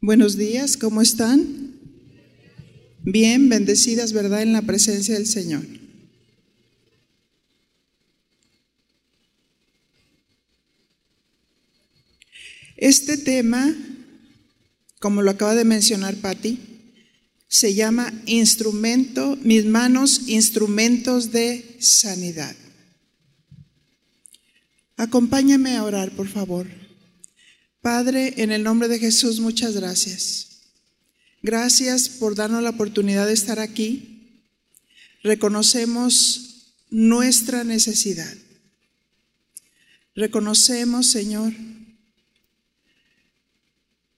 Buenos días, ¿cómo están? Bien, bendecidas, ¿verdad? En la presencia del Señor. Este tema, como lo acaba de mencionar Patti, se llama instrumento, mis manos, instrumentos de sanidad. Acompáñame a orar, por favor. Padre, en el nombre de Jesús, muchas gracias. Gracias por darnos la oportunidad de estar aquí. Reconocemos nuestra necesidad. Reconocemos, Señor,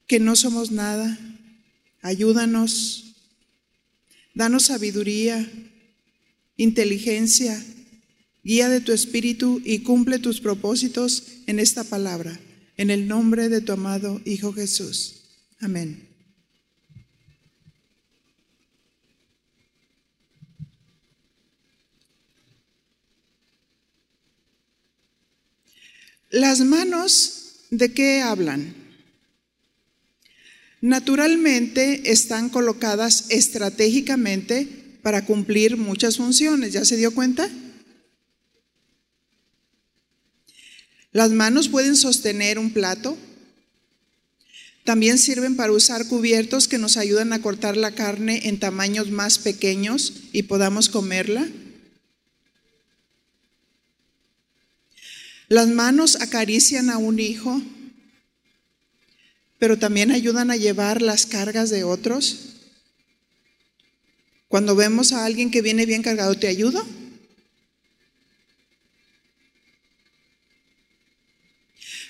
que no somos nada. Ayúdanos. Danos sabiduría, inteligencia, guía de tu espíritu y cumple tus propósitos en esta palabra. En el nombre de tu amado Hijo Jesús. Amén. Las manos, ¿de qué hablan? Naturalmente están colocadas estratégicamente para cumplir muchas funciones. ¿Ya se dio cuenta? Las manos pueden sostener un plato. También sirven para usar cubiertos que nos ayudan a cortar la carne en tamaños más pequeños y podamos comerla. Las manos acarician a un hijo, pero también ayudan a llevar las cargas de otros. Cuando vemos a alguien que viene bien cargado, ¿te ayudo?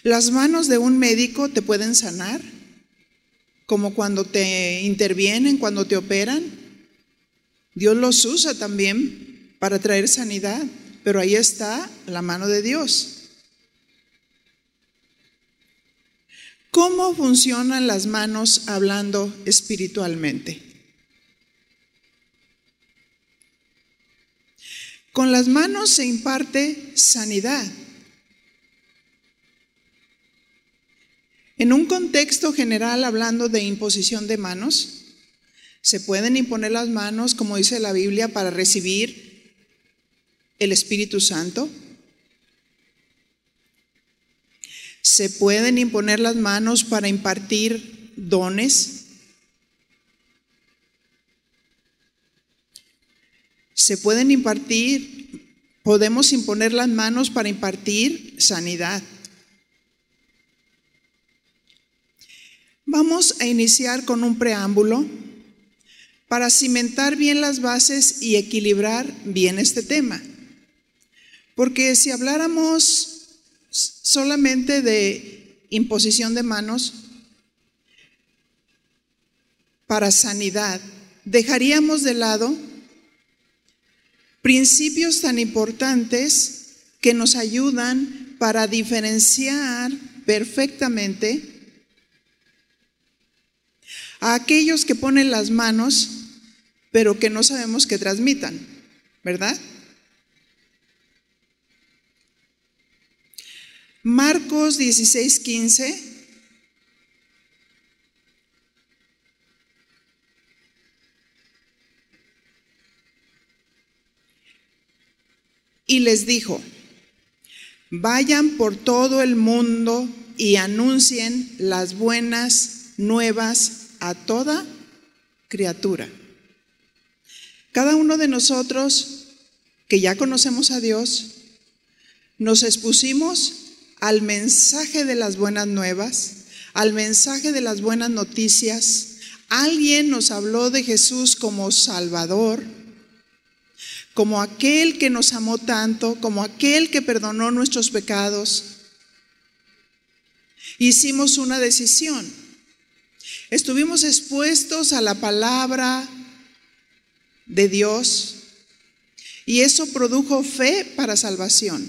Las manos de un médico te pueden sanar, como cuando te intervienen, cuando te operan. Dios los usa también para traer sanidad, pero ahí está la mano de Dios. ¿Cómo funcionan las manos hablando espiritualmente? Con las manos se imparte sanidad. En un contexto general, hablando de imposición de manos, se pueden imponer las manos, como dice la Biblia, para recibir el Espíritu Santo. Se pueden imponer las manos para impartir dones. Se pueden impartir, podemos imponer las manos para impartir sanidad. Vamos a iniciar con un preámbulo para cimentar bien las bases y equilibrar bien este tema. Porque si habláramos solamente de imposición de manos para sanidad, dejaríamos de lado principios tan importantes que nos ayudan para diferenciar perfectamente a aquellos que ponen las manos, pero que no sabemos que transmitan, ¿verdad? Marcos 16, 15. Y les dijo, vayan por todo el mundo y anuncien las buenas nuevas a toda criatura. Cada uno de nosotros que ya conocemos a Dios, nos expusimos al mensaje de las buenas nuevas, al mensaje de las buenas noticias. Alguien nos habló de Jesús como Salvador, como aquel que nos amó tanto, como aquel que perdonó nuestros pecados. Hicimos una decisión Estuvimos expuestos a la palabra de Dios y eso produjo fe para salvación.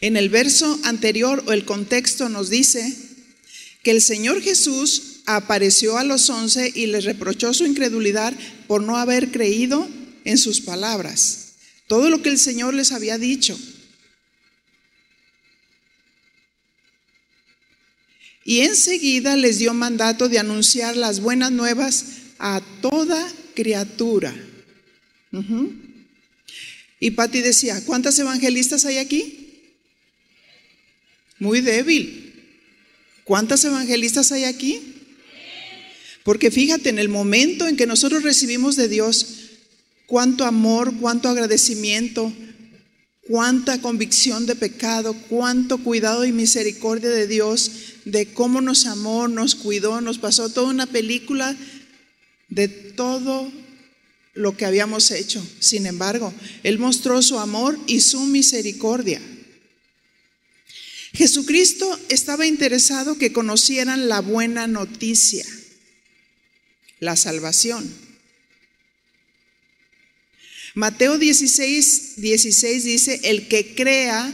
En el verso anterior o el contexto nos dice que el Señor Jesús apareció a los once y les reprochó su incredulidad por no haber creído en sus palabras. Todo lo que el Señor les había dicho. Y enseguida les dio mandato de anunciar las buenas nuevas a toda criatura. Y Patti decía, ¿cuántas evangelistas hay aquí? Muy débil. ¿Cuántas evangelistas hay aquí? Porque fíjate, en el momento en que nosotros recibimos de Dios, cuánto amor, cuánto agradecimiento, cuánta convicción de pecado, cuánto cuidado y misericordia de Dios, de cómo nos amó, nos cuidó, nos pasó toda una película de todo lo que habíamos hecho. Sin embargo, Él mostró su amor y su misericordia. Jesucristo estaba interesado que conocieran la buena noticia, la salvación. Mateo 16, 16 dice, el que crea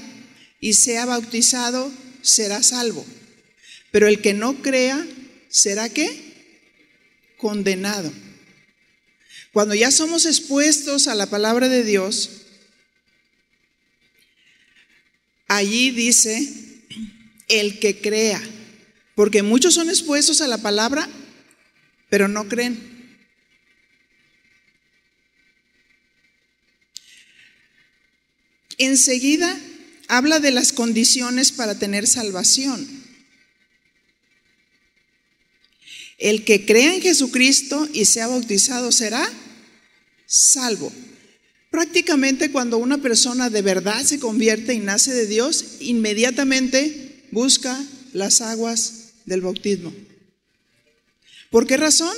y sea bautizado será salvo, pero el que no crea será qué? Condenado. Cuando ya somos expuestos a la palabra de Dios, allí dice el que crea, porque muchos son expuestos a la palabra, pero no creen. Enseguida habla de las condiciones para tener salvación. El que crea en Jesucristo y sea bautizado será salvo. Prácticamente cuando una persona de verdad se convierte y nace de Dios, inmediatamente busca las aguas del bautismo. ¿Por qué razón?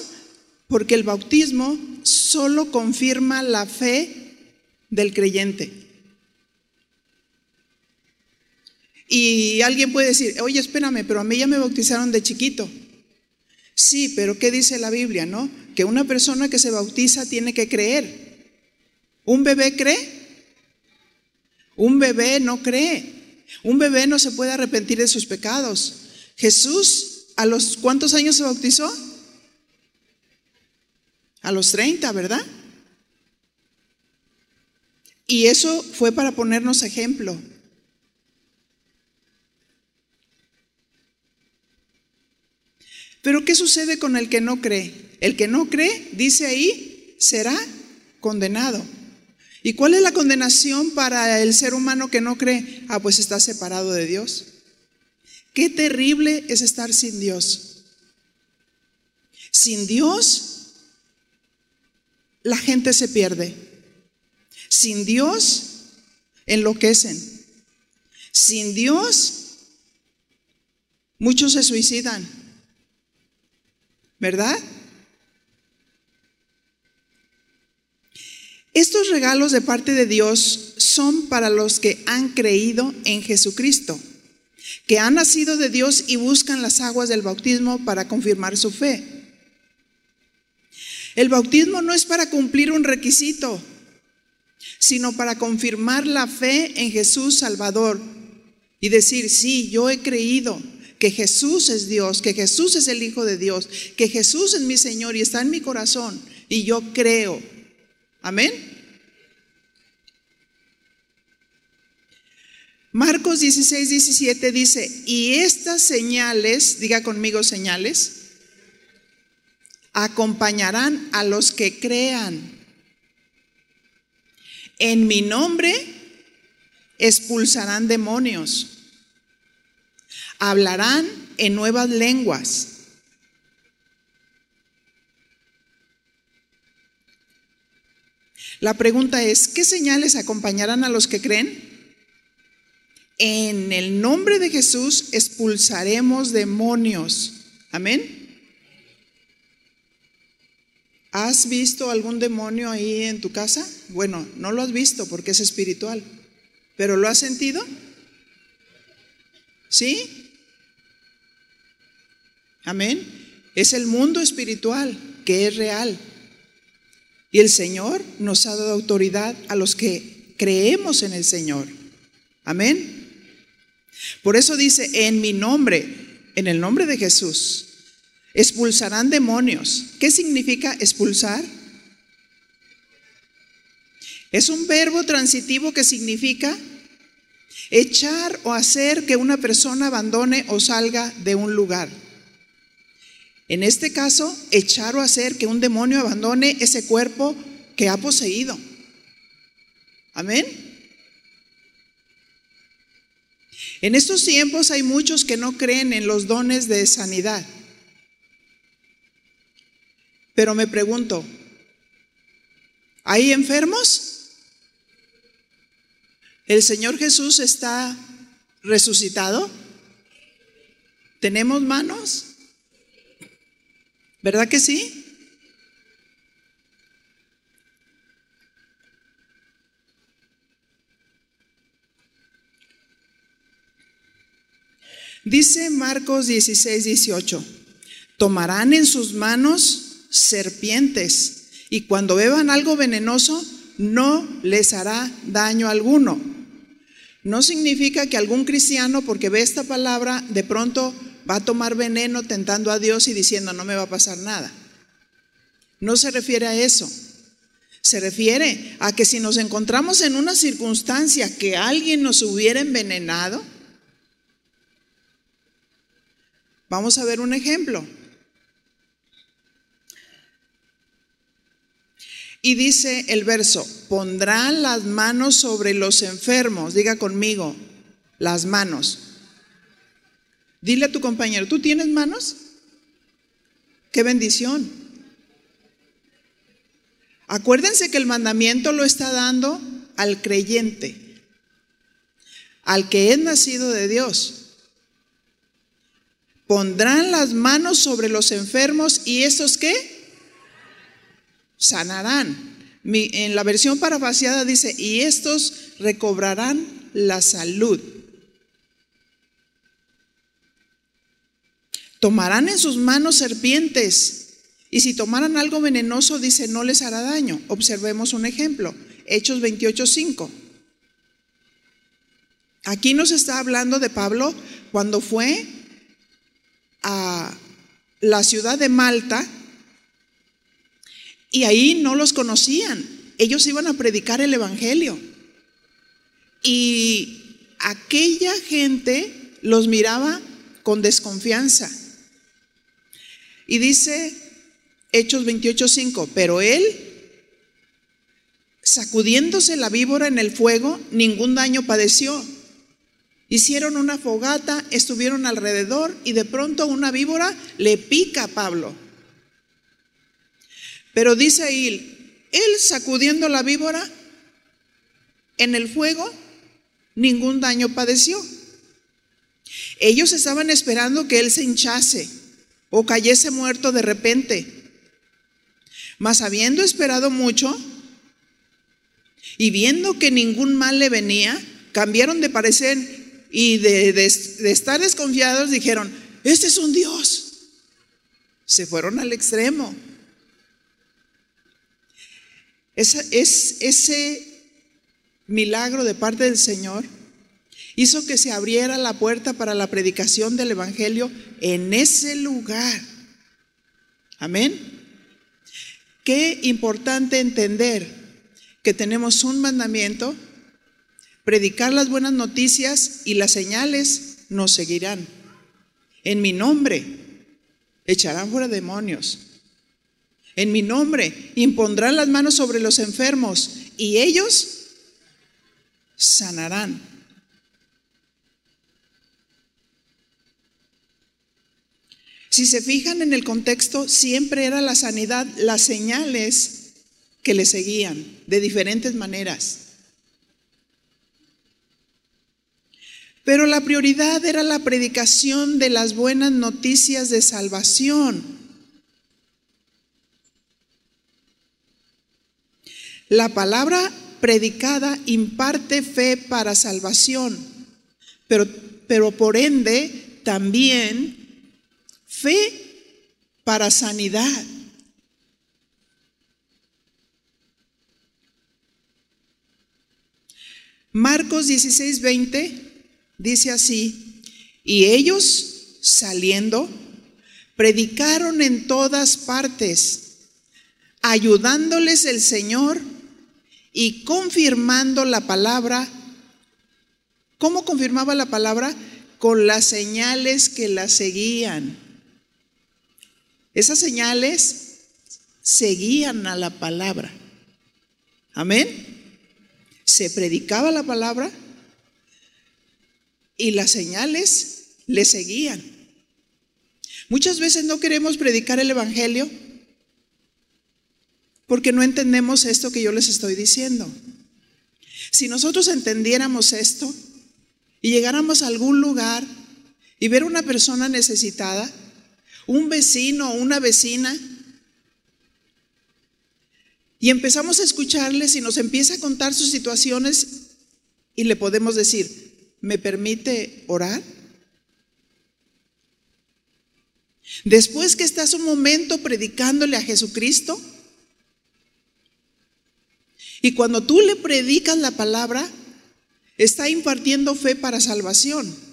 Porque el bautismo solo confirma la fe del creyente. Y alguien puede decir, oye, espérame, pero a mí ya me bautizaron de chiquito. Sí, pero ¿qué dice la Biblia, no? Que una persona que se bautiza tiene que creer. ¿Un bebé cree? Un bebé no cree. Un bebé no se puede arrepentir de sus pecados. Jesús, ¿a los cuántos años se bautizó? A los 30, ¿verdad? Y eso fue para ponernos ejemplo. Pero ¿qué sucede con el que no cree? El que no cree, dice ahí, será condenado. ¿Y cuál es la condenación para el ser humano que no cree? Ah, pues está separado de Dios. Qué terrible es estar sin Dios. Sin Dios, la gente se pierde. Sin Dios, enloquecen. Sin Dios, muchos se suicidan. ¿Verdad? Estos regalos de parte de Dios son para los que han creído en Jesucristo, que han nacido de Dios y buscan las aguas del bautismo para confirmar su fe. El bautismo no es para cumplir un requisito, sino para confirmar la fe en Jesús Salvador y decir, sí, yo he creído, que Jesús es Dios, que Jesús es el Hijo de Dios, que Jesús es mi Señor y está en mi corazón y yo creo. Amén. Marcos 16, 17 dice, y estas señales, diga conmigo señales, acompañarán a los que crean. En mi nombre expulsarán demonios hablarán en nuevas lenguas. La pregunta es, ¿qué señales acompañarán a los que creen? En el nombre de Jesús expulsaremos demonios. Amén. ¿Has visto algún demonio ahí en tu casa? Bueno, no lo has visto porque es espiritual, pero ¿lo has sentido? ¿Sí? Amén. Es el mundo espiritual que es real. Y el Señor nos ha dado autoridad a los que creemos en el Señor. Amén. Por eso dice, en mi nombre, en el nombre de Jesús, expulsarán demonios. ¿Qué significa expulsar? Es un verbo transitivo que significa echar o hacer que una persona abandone o salga de un lugar. En este caso, echar o hacer que un demonio abandone ese cuerpo que ha poseído. Amén. En estos tiempos hay muchos que no creen en los dones de sanidad. Pero me pregunto, ¿hay enfermos? ¿El Señor Jesús está resucitado? ¿Tenemos manos? ¿Verdad que sí? Dice Marcos 16, 18, tomarán en sus manos serpientes y cuando beban algo venenoso no les hará daño alguno. No significa que algún cristiano, porque ve esta palabra, de pronto va a tomar veneno tentando a Dios y diciendo, no me va a pasar nada. No se refiere a eso. Se refiere a que si nos encontramos en una circunstancia que alguien nos hubiera envenenado, vamos a ver un ejemplo. Y dice el verso, pondrán las manos sobre los enfermos, diga conmigo, las manos. Dile a tu compañero, ¿tú tienes manos? Qué bendición. Acuérdense que el mandamiento lo está dando al creyente, al que es nacido de Dios. Pondrán las manos sobre los enfermos y esos qué? Sanarán. en la versión parafaseada dice, y estos recobrarán la salud. Tomarán en sus manos serpientes y si tomaran algo venenoso, dice, no les hará daño. Observemos un ejemplo, Hechos 28.5. Aquí nos está hablando de Pablo cuando fue a la ciudad de Malta y ahí no los conocían. Ellos iban a predicar el Evangelio. Y aquella gente los miraba con desconfianza. Y dice Hechos 28:5, pero él, sacudiéndose la víbora en el fuego, ningún daño padeció. Hicieron una fogata, estuvieron alrededor y de pronto una víbora le pica a Pablo. Pero dice ahí, él sacudiendo la víbora en el fuego, ningún daño padeció. Ellos estaban esperando que él se hinchase o cayese muerto de repente. Mas habiendo esperado mucho y viendo que ningún mal le venía, cambiaron de parecer y de, estar desconfiados dijeron, este es un Dios. Se fueron al extremo. es, ese milagro de parte del Señor hizo que se abriera la puerta para la predicación del Evangelio en ese lugar. Amén. Qué importante entender que tenemos un mandamiento, predicar las buenas noticias y las señales nos seguirán. En mi nombre echarán fuera demonios. En mi nombre impondrán las manos sobre los enfermos y ellos sanarán. Si se fijan en el contexto, siempre era la sanidad, las señales que le seguían de diferentes maneras. Pero la prioridad era la predicación de las buenas noticias de salvación. La palabra predicada imparte fe para salvación, pero, pero por ende también Fe para sanidad. Marcos 16, 20 dice así, y ellos saliendo, predicaron en todas partes, ayudándoles el Señor y confirmando la palabra ¿Cómo confirmaba la palabra? Con las señales que la seguían. Esas señales seguían a la palabra. Amén. Se predicaba la palabra y las señales le seguían. Muchas veces no queremos predicar el Evangelio porque no entendemos esto que yo les estoy diciendo. Si nosotros entendiéramos esto y llegáramos a algún lugar y ver una persona necesitada, un vecino o una vecina, y empezamos a escucharles y nos empieza a contar sus situaciones y le podemos decir, ¿me permite orar? Después que estás un momento predicándole a Jesucristo, y cuando tú le predicas la palabra, está impartiendo fe para salvación.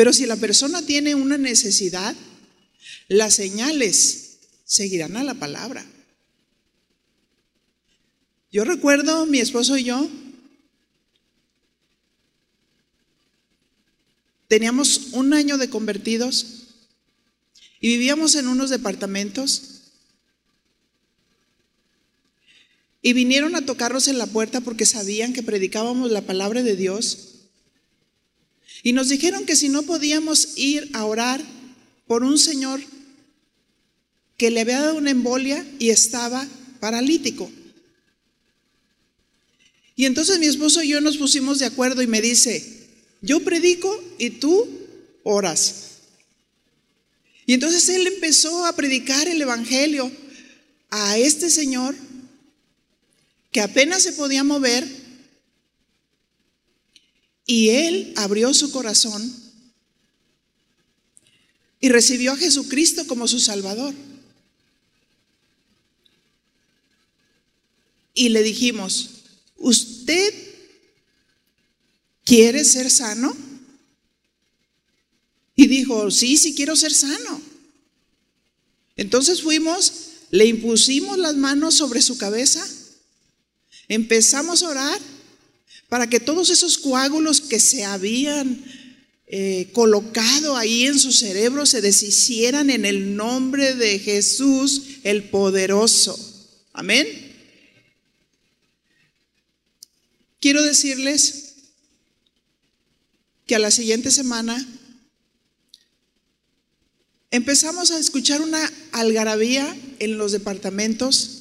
Pero si la persona tiene una necesidad, las señales seguirán a la palabra. Yo recuerdo, mi esposo y yo, teníamos un año de convertidos y vivíamos en unos departamentos Y vinieron a tocarnos en la puerta porque sabían que predicábamos la palabra de Dios. Y nos dijeron que si no podíamos ir a orar por un señor que le había dado una embolia y estaba paralítico. Y entonces mi esposo y yo nos pusimos de acuerdo y me dice, yo predico y tú oras. Y entonces él empezó a predicar el Evangelio a este señor que apenas se podía mover y él abrió su corazón y recibió a Jesucristo como su Salvador. Y le dijimos, ¿usted quiere ser sano? Y dijo, sí, sí quiero ser sano. Entonces fuimos, le impusimos las manos sobre su cabeza Empezamos a orar para que todos esos coágulos que se habían eh, colocado ahí en su cerebro se deshicieran en el nombre de Jesús el poderoso. Amén. Quiero decirles que a la siguiente semana empezamos a escuchar una algarabía en los departamentos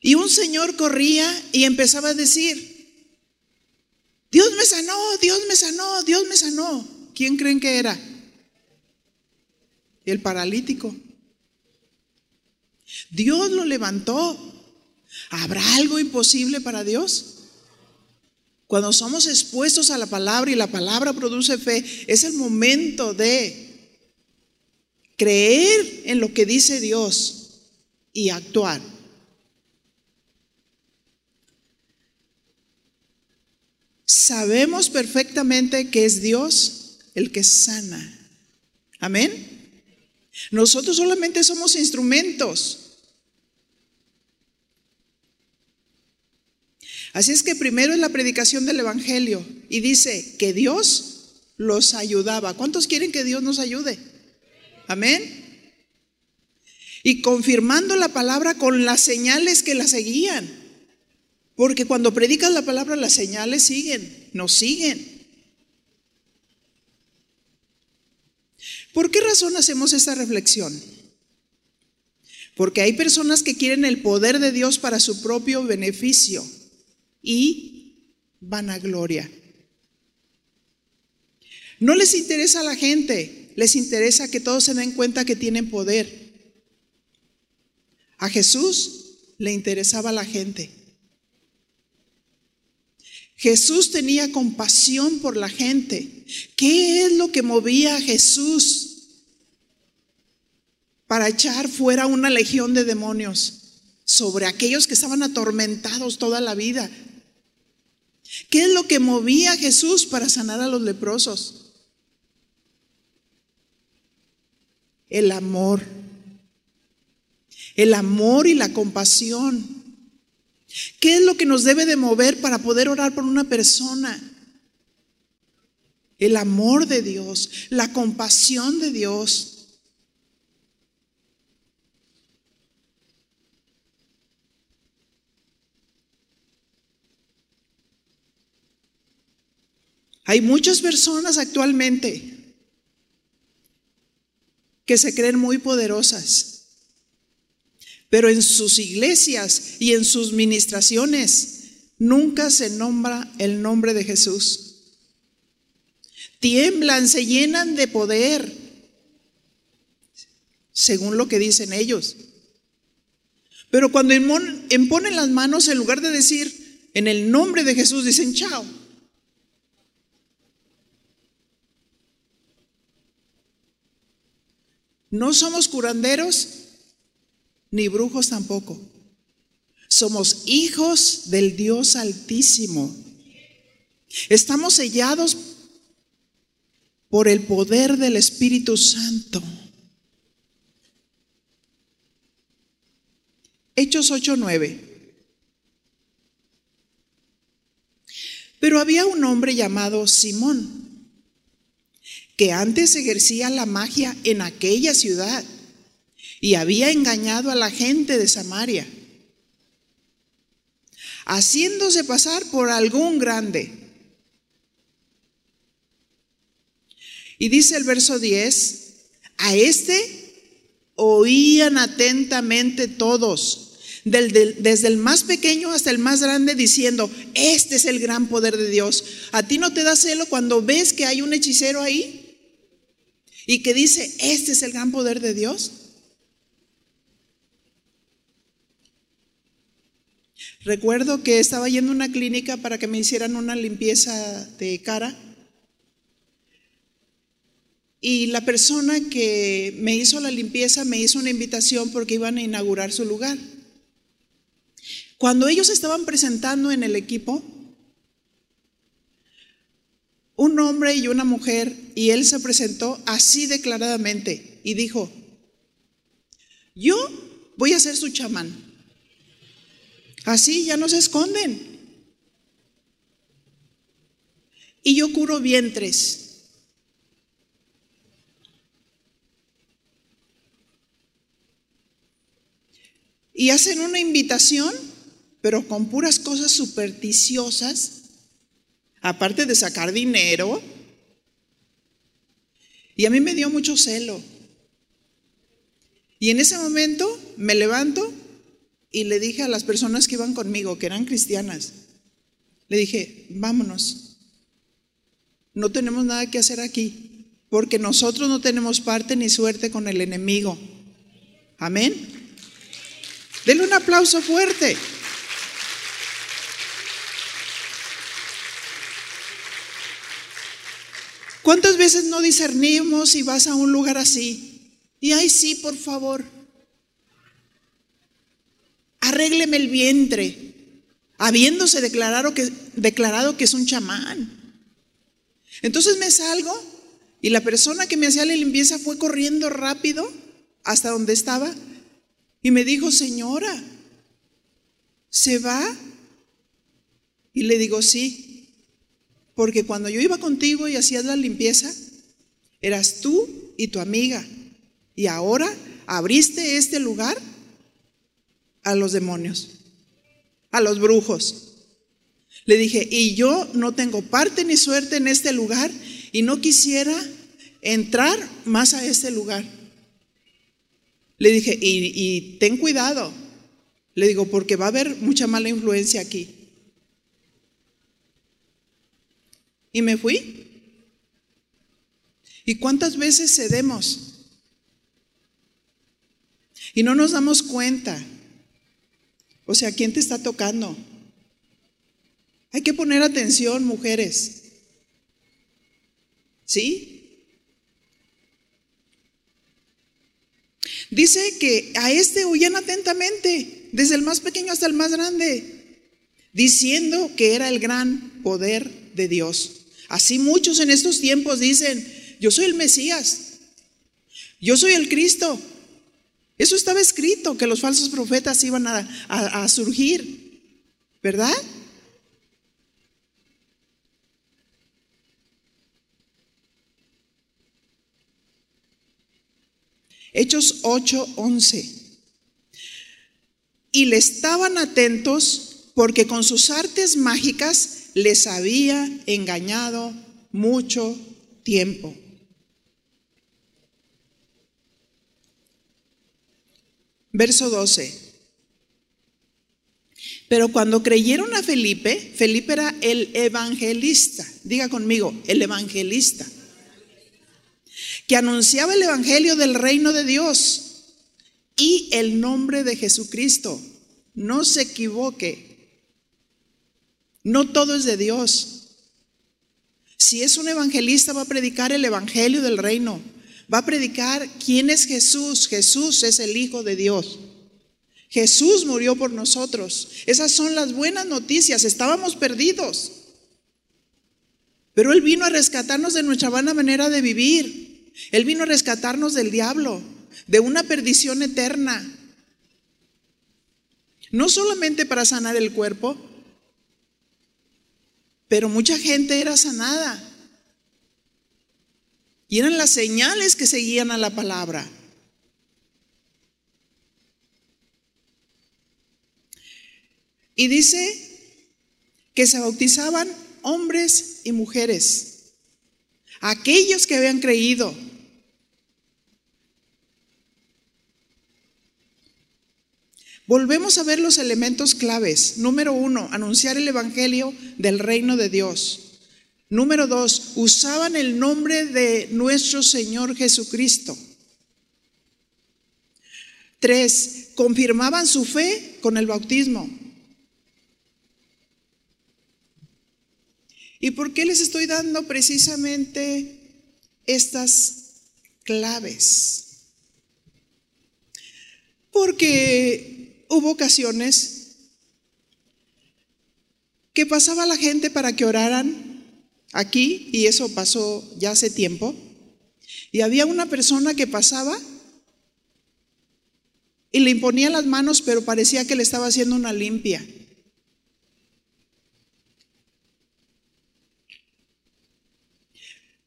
y un señor corría y empezaba a decir, Dios me sanó, Dios me sanó, Dios me sanó. ¿Quién creen que era? El paralítico. Dios lo levantó. ¿Habrá algo imposible para Dios? Cuando somos expuestos a la palabra y la palabra produce fe, es el momento de creer en lo que dice Dios y actuar. Sabemos perfectamente que es Dios el que sana. Amén. Nosotros solamente somos instrumentos. Así es que primero es la predicación del Evangelio y dice que Dios los ayudaba. ¿Cuántos quieren que Dios nos ayude? Amén. Y confirmando la palabra con las señales que la seguían. Porque cuando predicas la palabra, las señales siguen, nos siguen. ¿Por qué razón hacemos esta reflexión? Porque hay personas que quieren el poder de Dios para su propio beneficio y vanagloria. No les interesa a la gente, les interesa que todos se den cuenta que tienen poder. A Jesús le interesaba a la gente. Jesús tenía compasión por la gente. ¿Qué es lo que movía a Jesús para echar fuera una legión de demonios sobre aquellos que estaban atormentados toda la vida? ¿Qué es lo que movía a Jesús para sanar a los leprosos? El amor. El amor y la compasión. ¿Qué es lo que nos debe de mover para poder orar por una persona? El amor de Dios, la compasión de Dios. Hay muchas personas actualmente que se creen muy poderosas, pero en sus iglesias y en sus ministraciones nunca se nombra el nombre de Jesús. Tiemblan, se llenan de poder, según lo que dicen ellos. Pero cuando imponen las manos, en lugar de decir en el nombre de Jesús, dicen chao. No somos curanderos ni brujos tampoco. Somos hijos del Dios Altísimo. Estamos sellados por el poder del Espíritu Santo. Hechos 8:9. Pero había un hombre llamado Simón que antes ejercía la magia en aquella ciudad y había engañado a la gente de Samaria, haciéndose pasar por algún grande. Y dice el verso 10, a este oían atentamente todos, desde el más pequeño hasta el más grande, diciendo, este es el gran poder de Dios. ¿A ti no te da celo cuando ves que hay un hechicero ahí? y que dice, este es el gran poder de Dios. Recuerdo que estaba yendo a una clínica para que me hicieran una limpieza de cara. Y la persona que me hizo la limpieza me hizo una invitación porque iban a inaugurar su lugar. Cuando ellos estaban presentando en el equipo, un hombre y una mujer, y él se presentó así declaradamente y dijo, yo voy a ser su chamán. Así ya no se esconden. Y yo curo vientres. Y hacen una invitación, pero con puras cosas supersticiosas aparte de sacar dinero. Y a mí me dio mucho celo. Y en ese momento me levanto y le dije a las personas que iban conmigo, que eran cristianas, le dije, vámonos, no tenemos nada que hacer aquí, porque nosotros no tenemos parte ni suerte con el enemigo. Amén. Denle un aplauso fuerte. ¿Cuántas veces no discernimos y vas a un lugar así? Y ay, sí, por favor. Arrégleme el vientre, habiéndose declarado que, es un chamán. Entonces me salgo y la persona que me hacía la limpieza fue corriendo rápido hasta donde estaba y me dijo, señora, ¿se va? Y le digo, sí. Porque cuando yo iba contigo y hacías la limpieza, eras tú y tu amiga. Y ahora abriste este lugar a los demonios, a los brujos. Le dije, y yo no tengo parte ni suerte en este lugar y no quisiera entrar más a este lugar. Le dije, y, y ten cuidado. Le digo, porque va a haber mucha mala influencia aquí. Y me fui. ¿Y cuántas veces cedemos? Y no nos damos cuenta. O sea, ¿quién te está tocando? Hay que poner atención, mujeres. ¿Sí? Dice que a este huían atentamente, desde el más pequeño hasta el más grande, diciendo que era el gran poder de Dios. Así muchos en estos tiempos dicen, yo soy el Mesías, yo soy el Cristo. Eso estaba escrito, que los falsos profetas iban a, surgir. ¿Verdad? Hechos 8, 11. Y le estaban atentos porque con sus artes mágicas les había engañado mucho tiempo. Verso 12. Pero cuando creyeron a Felipe, Felipe era el evangelista, diga conmigo, el evangelista, que anunciaba el evangelio del reino de Dios y el nombre de Jesucristo. No se equivoque, no todo es de Dios. Si es un evangelista, va a predicar el evangelio del reino. Va a predicar quién es Jesús. Jesús es el Hijo de Dios. Jesús murió por nosotros. Esas son las buenas noticias. Estábamos perdidos. Pero Él vino a rescatarnos de nuestra vana manera de vivir. Él vino a rescatarnos del diablo, de una perdición eterna. No solamente para sanar el cuerpo, pero mucha gente era sanada. Y eran las señales que seguían a la palabra. Y dice que se bautizaban hombres y mujeres, aquellos que habían creído. Volvemos a ver los elementos claves. Número uno, anunciar el Evangelio del reino de Dios. Número dos, usaban el nombre de nuestro Señor Jesucristo. Tres, confirmaban su fe con el bautismo. ¿Y por qué les estoy dando precisamente estas claves? Porque hubo ocasiones que pasaba la gente para que oraran aquí, y eso pasó ya hace tiempo, y había una persona que pasaba y le imponía las manos, pero parecía que le estaba haciendo una limpia.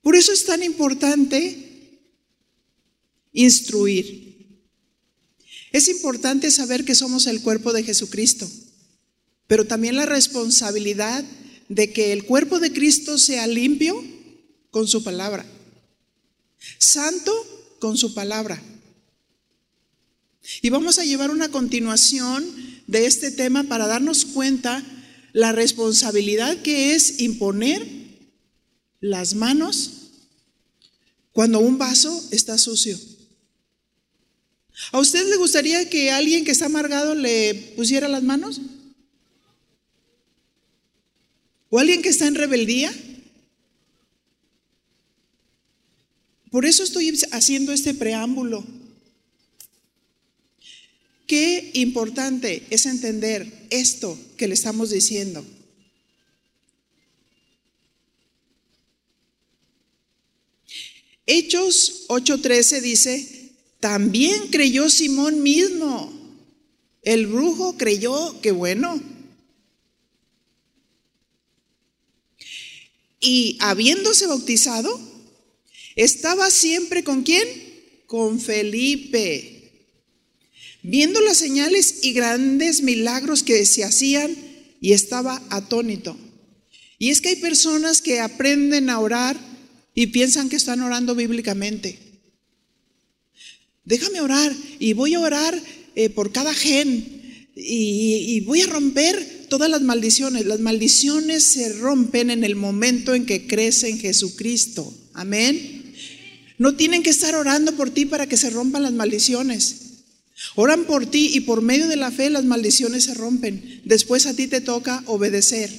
Por eso es tan importante instruir. Es importante saber que somos el cuerpo de Jesucristo, pero también la responsabilidad de que el cuerpo de Cristo sea limpio con su palabra, santo con su palabra. Y vamos a llevar una continuación de este tema para darnos cuenta la responsabilidad que es imponer las manos cuando un vaso está sucio. ¿A usted le gustaría que alguien que está amargado le pusiera las manos? ¿O alguien que está en rebeldía? Por eso estoy haciendo este preámbulo. Qué importante es entender esto que le estamos diciendo. Hechos 8:13 dice, también creyó Simón mismo. El brujo creyó que bueno. Y habiéndose bautizado, estaba siempre con quién? Con Felipe. Viendo las señales y grandes milagros que se hacían y estaba atónito. Y es que hay personas que aprenden a orar y piensan que están orando bíblicamente. Déjame orar y voy a orar eh, por cada gen y, voy a romper todas las maldiciones. Las maldiciones se rompen en el momento en que crece en Jesucristo. Amén. No tienen que estar orando por ti para que se rompan las maldiciones. Oran por ti y por medio de la fe las maldiciones se rompen. Después a ti te toca obedecer.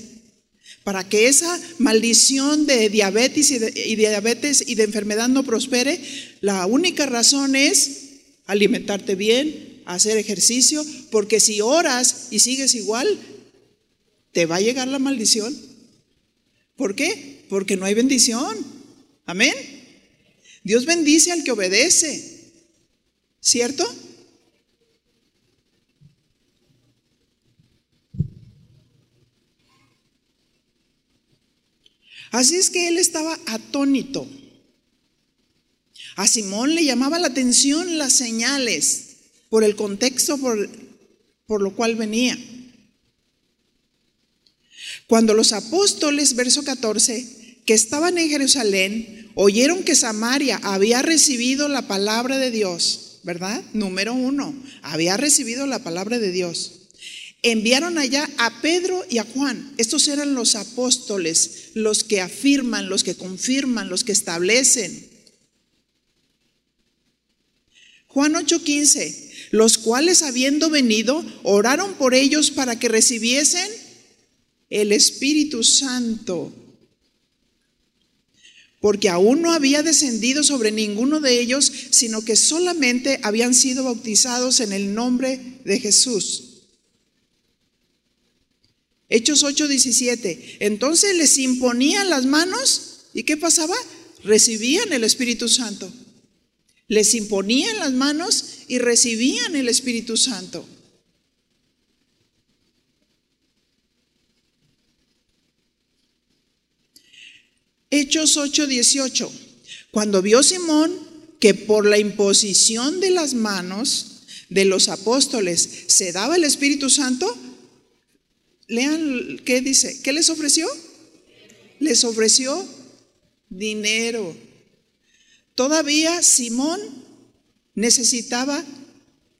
Para que esa maldición de diabetes y y diabetes y de enfermedad no prospere, la única razón es alimentarte bien, hacer ejercicio, porque si oras y sigues igual, te va a llegar la maldición. ¿Por qué? Porque no hay bendición. Amén. Dios bendice al que obedece. ¿Cierto? Así es que él estaba atónito. A Simón le llamaba la atención las señales por el contexto por, por lo cual venía. Cuando los apóstoles, verso 14, que estaban en Jerusalén, oyeron que Samaria había recibido la palabra de Dios, ¿verdad? Número uno, había recibido la palabra de Dios. Enviaron allá a Pedro y a Juan. Estos eran los apóstoles, los que afirman, los que confirman, los que establecen. Juan 8:15, los cuales habiendo venido, oraron por ellos para que recibiesen el Espíritu Santo, porque aún no había descendido sobre ninguno de ellos, sino que solamente habían sido bautizados en el nombre de Jesús. Hechos 8:17. Entonces les imponían las manos y ¿qué pasaba? Recibían el Espíritu Santo. Les imponían las manos y recibían el Espíritu Santo. Hechos 8:18. Cuando vio Simón que por la imposición de las manos de los apóstoles se daba el Espíritu Santo, lean qué dice, ¿qué les ofreció? Les ofreció dinero. Todavía Simón necesitaba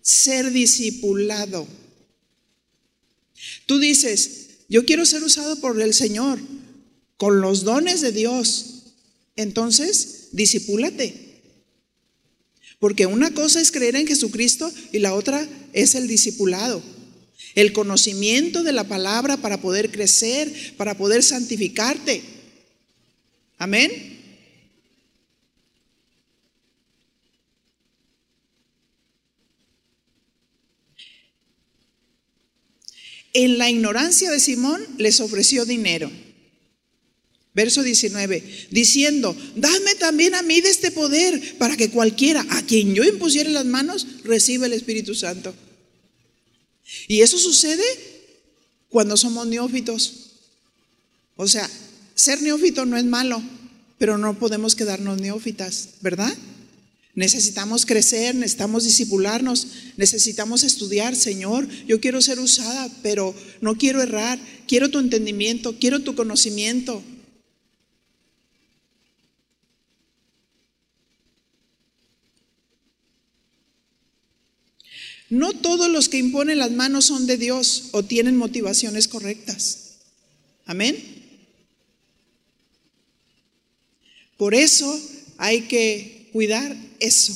ser discipulado. Tú dices, yo quiero ser usado por el Señor con los dones de Dios, entonces disipúlate. Porque una cosa es creer en Jesucristo y la otra es el discipulado. El conocimiento de la palabra para poder crecer, para poder santificarte. Amén. En la ignorancia de Simón les ofreció dinero. Verso 19, diciendo, dame también a mí de este poder para que cualquiera a quien yo impusiere las manos reciba el Espíritu Santo. Y eso sucede cuando somos neófitos. O sea, ser neófito no es malo, pero no podemos quedarnos neófitas, ¿verdad? Necesitamos crecer, necesitamos disipularnos, necesitamos estudiar, Señor, yo quiero ser usada, pero no quiero errar, quiero tu entendimiento, quiero tu conocimiento. No todos los que imponen las manos son de Dios o tienen motivaciones correctas. Amén. Por eso hay que cuidar eso.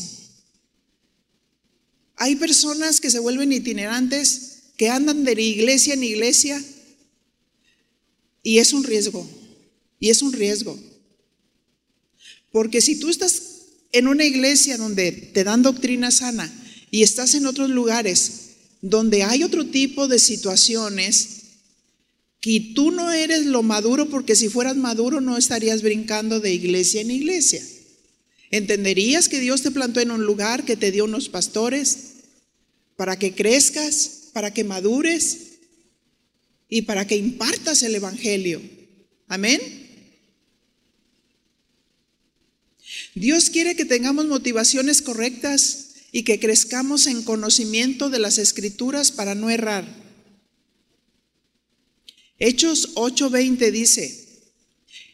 Hay personas que se vuelven itinerantes, que andan de iglesia en iglesia y es un riesgo. Y es un riesgo. Porque si tú estás en una iglesia donde te dan doctrina sana, y estás en otros lugares donde hay otro tipo de situaciones que tú no eres lo maduro porque si fueras maduro no estarías brincando de iglesia en iglesia. Entenderías que Dios te plantó en un lugar, que te dio unos pastores para que crezcas, para que madures y para que impartas el Evangelio. Amén. Dios quiere que tengamos motivaciones correctas y que crezcamos en conocimiento de las escrituras para no errar. Hechos 8:20 dice,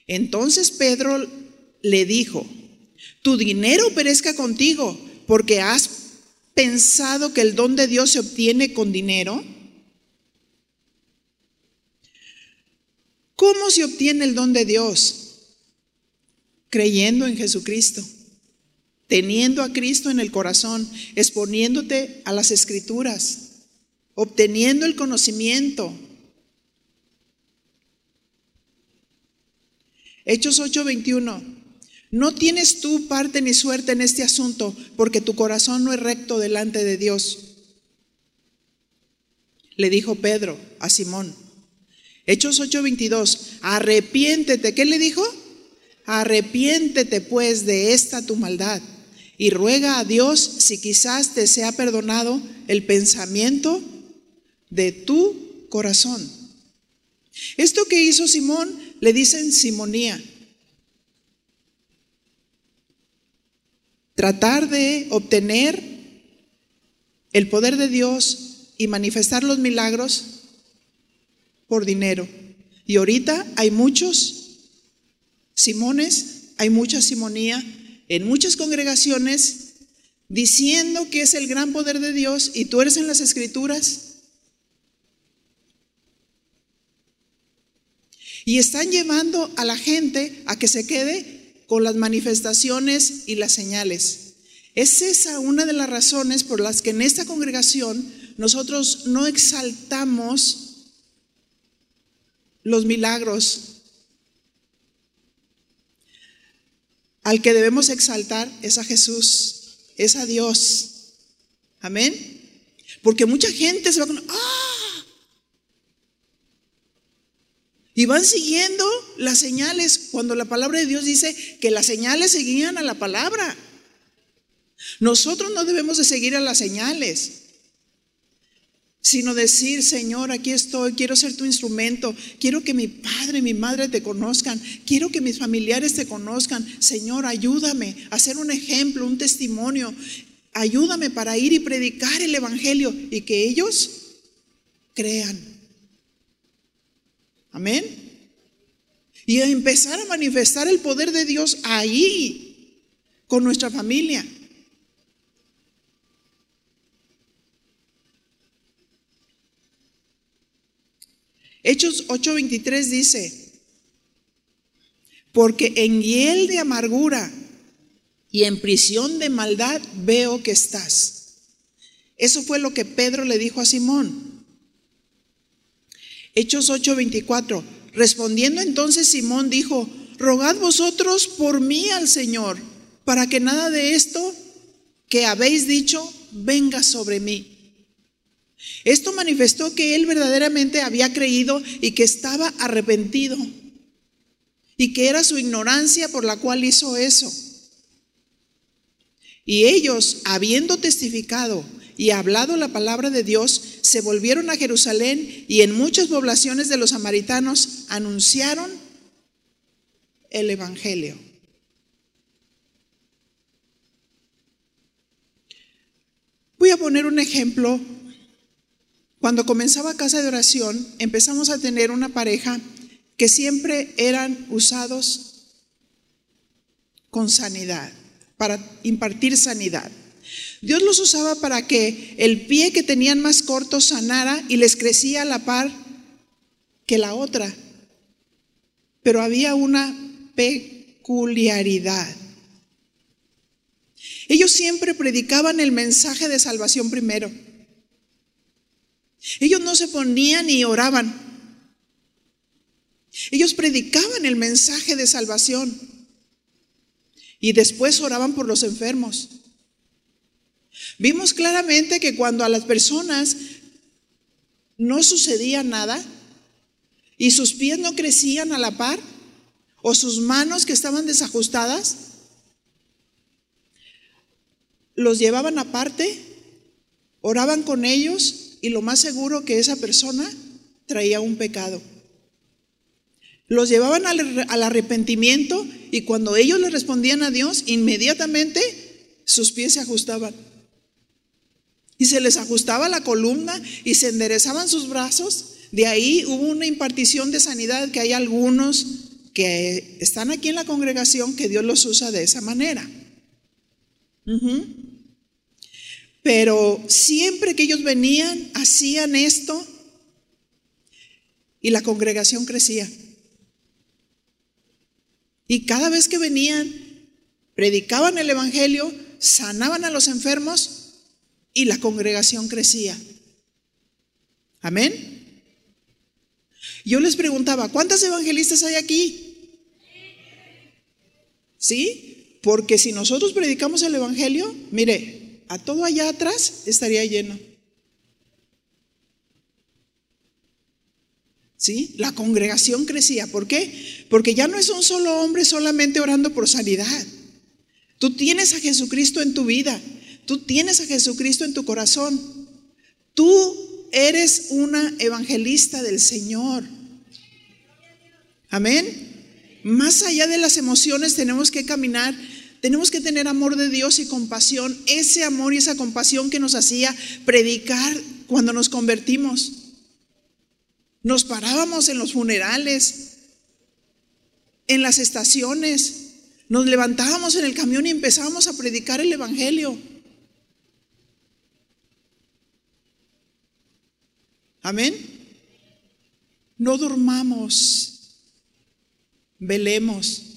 entonces Pedro le dijo, tu dinero perezca contigo porque has pensado que el don de Dios se obtiene con dinero. ¿Cómo se obtiene el don de Dios? Creyendo en Jesucristo teniendo a Cristo en el corazón, exponiéndote a las escrituras, obteniendo el conocimiento. Hechos 8:21. No tienes tú parte ni suerte en este asunto, porque tu corazón no es recto delante de Dios. Le dijo Pedro a Simón. Hechos 8:22. Arrepiéntete. ¿Qué le dijo? Arrepiéntete pues de esta tu maldad y ruega a Dios si quizás te sea perdonado el pensamiento de tu corazón. Esto que hizo Simón le dicen simonía. Tratar de obtener el poder de Dios y manifestar los milagros por dinero. Y ahorita hay muchos Simones, hay mucha simonía en muchas congregaciones diciendo que es el gran poder de Dios y tú eres en las escrituras. Y están llevando a la gente a que se quede con las manifestaciones y las señales. Es esa una de las razones por las que en esta congregación nosotros no exaltamos los milagros. Al que debemos exaltar es a Jesús, es a Dios. Amén. Porque mucha gente se va con, ¡ah! Y van siguiendo las señales cuando la palabra de Dios dice que las señales seguían a la palabra. Nosotros no debemos de seguir a las señales sino decir, Señor, aquí estoy, quiero ser tu instrumento, quiero que mi padre y mi madre te conozcan, quiero que mis familiares te conozcan. Señor, ayúdame a ser un ejemplo, un testimonio. Ayúdame para ir y predicar el Evangelio y que ellos crean. Amén. Y empezar a manifestar el poder de Dios ahí, con nuestra familia. Hechos 8:23 dice, porque en hiel de amargura y en prisión de maldad veo que estás. Eso fue lo que Pedro le dijo a Simón. Hechos 8:24, respondiendo entonces Simón dijo, rogad vosotros por mí al Señor, para que nada de esto que habéis dicho venga sobre mí. Esto manifestó que él verdaderamente había creído y que estaba arrepentido y que era su ignorancia por la cual hizo eso. Y ellos, habiendo testificado y hablado la palabra de Dios, se volvieron a Jerusalén y en muchas poblaciones de los samaritanos anunciaron el Evangelio. Voy a poner un ejemplo cuando comenzaba Casa de Oración, empezamos a tener una pareja que siempre eran usados con sanidad, para impartir sanidad. Dios los usaba para que el pie que tenían más corto sanara y les crecía a la par que la otra. Pero había una peculiaridad. Ellos siempre predicaban el mensaje de salvación primero. Ellos no se ponían y oraban. Ellos predicaban el mensaje de salvación y después oraban por los enfermos. Vimos claramente que cuando a las personas no sucedía nada y sus pies no crecían a la par o sus manos que estaban desajustadas, los llevaban aparte, oraban con ellos y lo más seguro que esa persona traía un pecado. Los llevaban al, arrepentimiento y cuando ellos le respondían a Dios, inmediatamente sus pies se ajustaban. Y se les ajustaba la columna y se enderezaban sus brazos. De ahí hubo una impartición de sanidad que hay algunos que están aquí en la congregación que Dios los usa de esa manera. Pero siempre que ellos venían, hacían esto y la congregación crecía. Y cada vez que venían, predicaban el Evangelio, sanaban a los enfermos y la congregación crecía. Amén. Yo les preguntaba, ¿cuántos evangelistas hay aquí? ¿Sí? Porque si nosotros predicamos el Evangelio, mire, a todo allá atrás estaría lleno. ¿Sí? La congregación crecía. ¿Por qué? Porque ya no es un solo hombre solamente orando por sanidad. Tú tienes a Jesucristo en tu vida. Tú tienes a Jesucristo en tu corazón. Tú eres una evangelista del Señor. Amén. Más allá de las emociones tenemos que caminar Tenemos que tener amor de Dios y compasión, ese amor y esa compasión que nos hacía predicar cuando nos convertimos. Nos parábamos en los funerales, en las estaciones, nos levantábamos en el camión y empezábamos a predicar el Evangelio. Amén. No durmamos, velemos.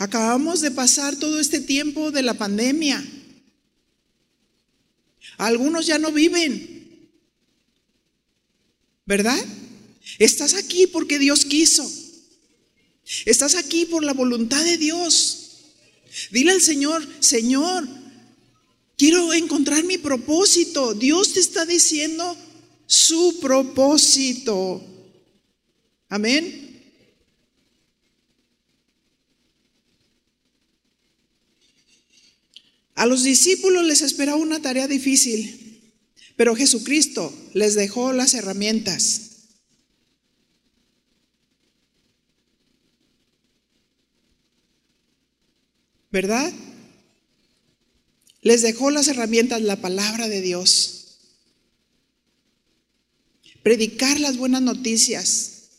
Acabamos de pasar todo este tiempo de la pandemia. Algunos ya no viven. ¿Verdad? Estás aquí porque Dios quiso. Estás aquí por la voluntad de Dios. Dile al Señor, Señor, quiero encontrar mi propósito. Dios te está diciendo su propósito. Amén. A los discípulos les esperaba una tarea difícil, pero Jesucristo les dejó las herramientas. ¿Verdad? Les dejó las herramientas, la palabra de Dios. Predicar las buenas noticias.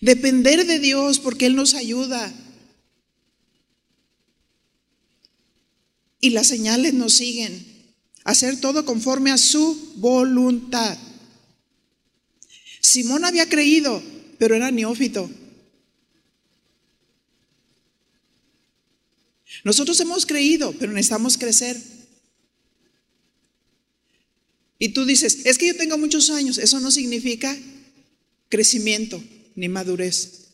Depender de Dios porque Él nos ayuda. Y las señales nos siguen. Hacer todo conforme a su voluntad. Simón había creído, pero era neófito. Nosotros hemos creído, pero necesitamos crecer. Y tú dices, es que yo tengo muchos años, eso no significa crecimiento ni madurez.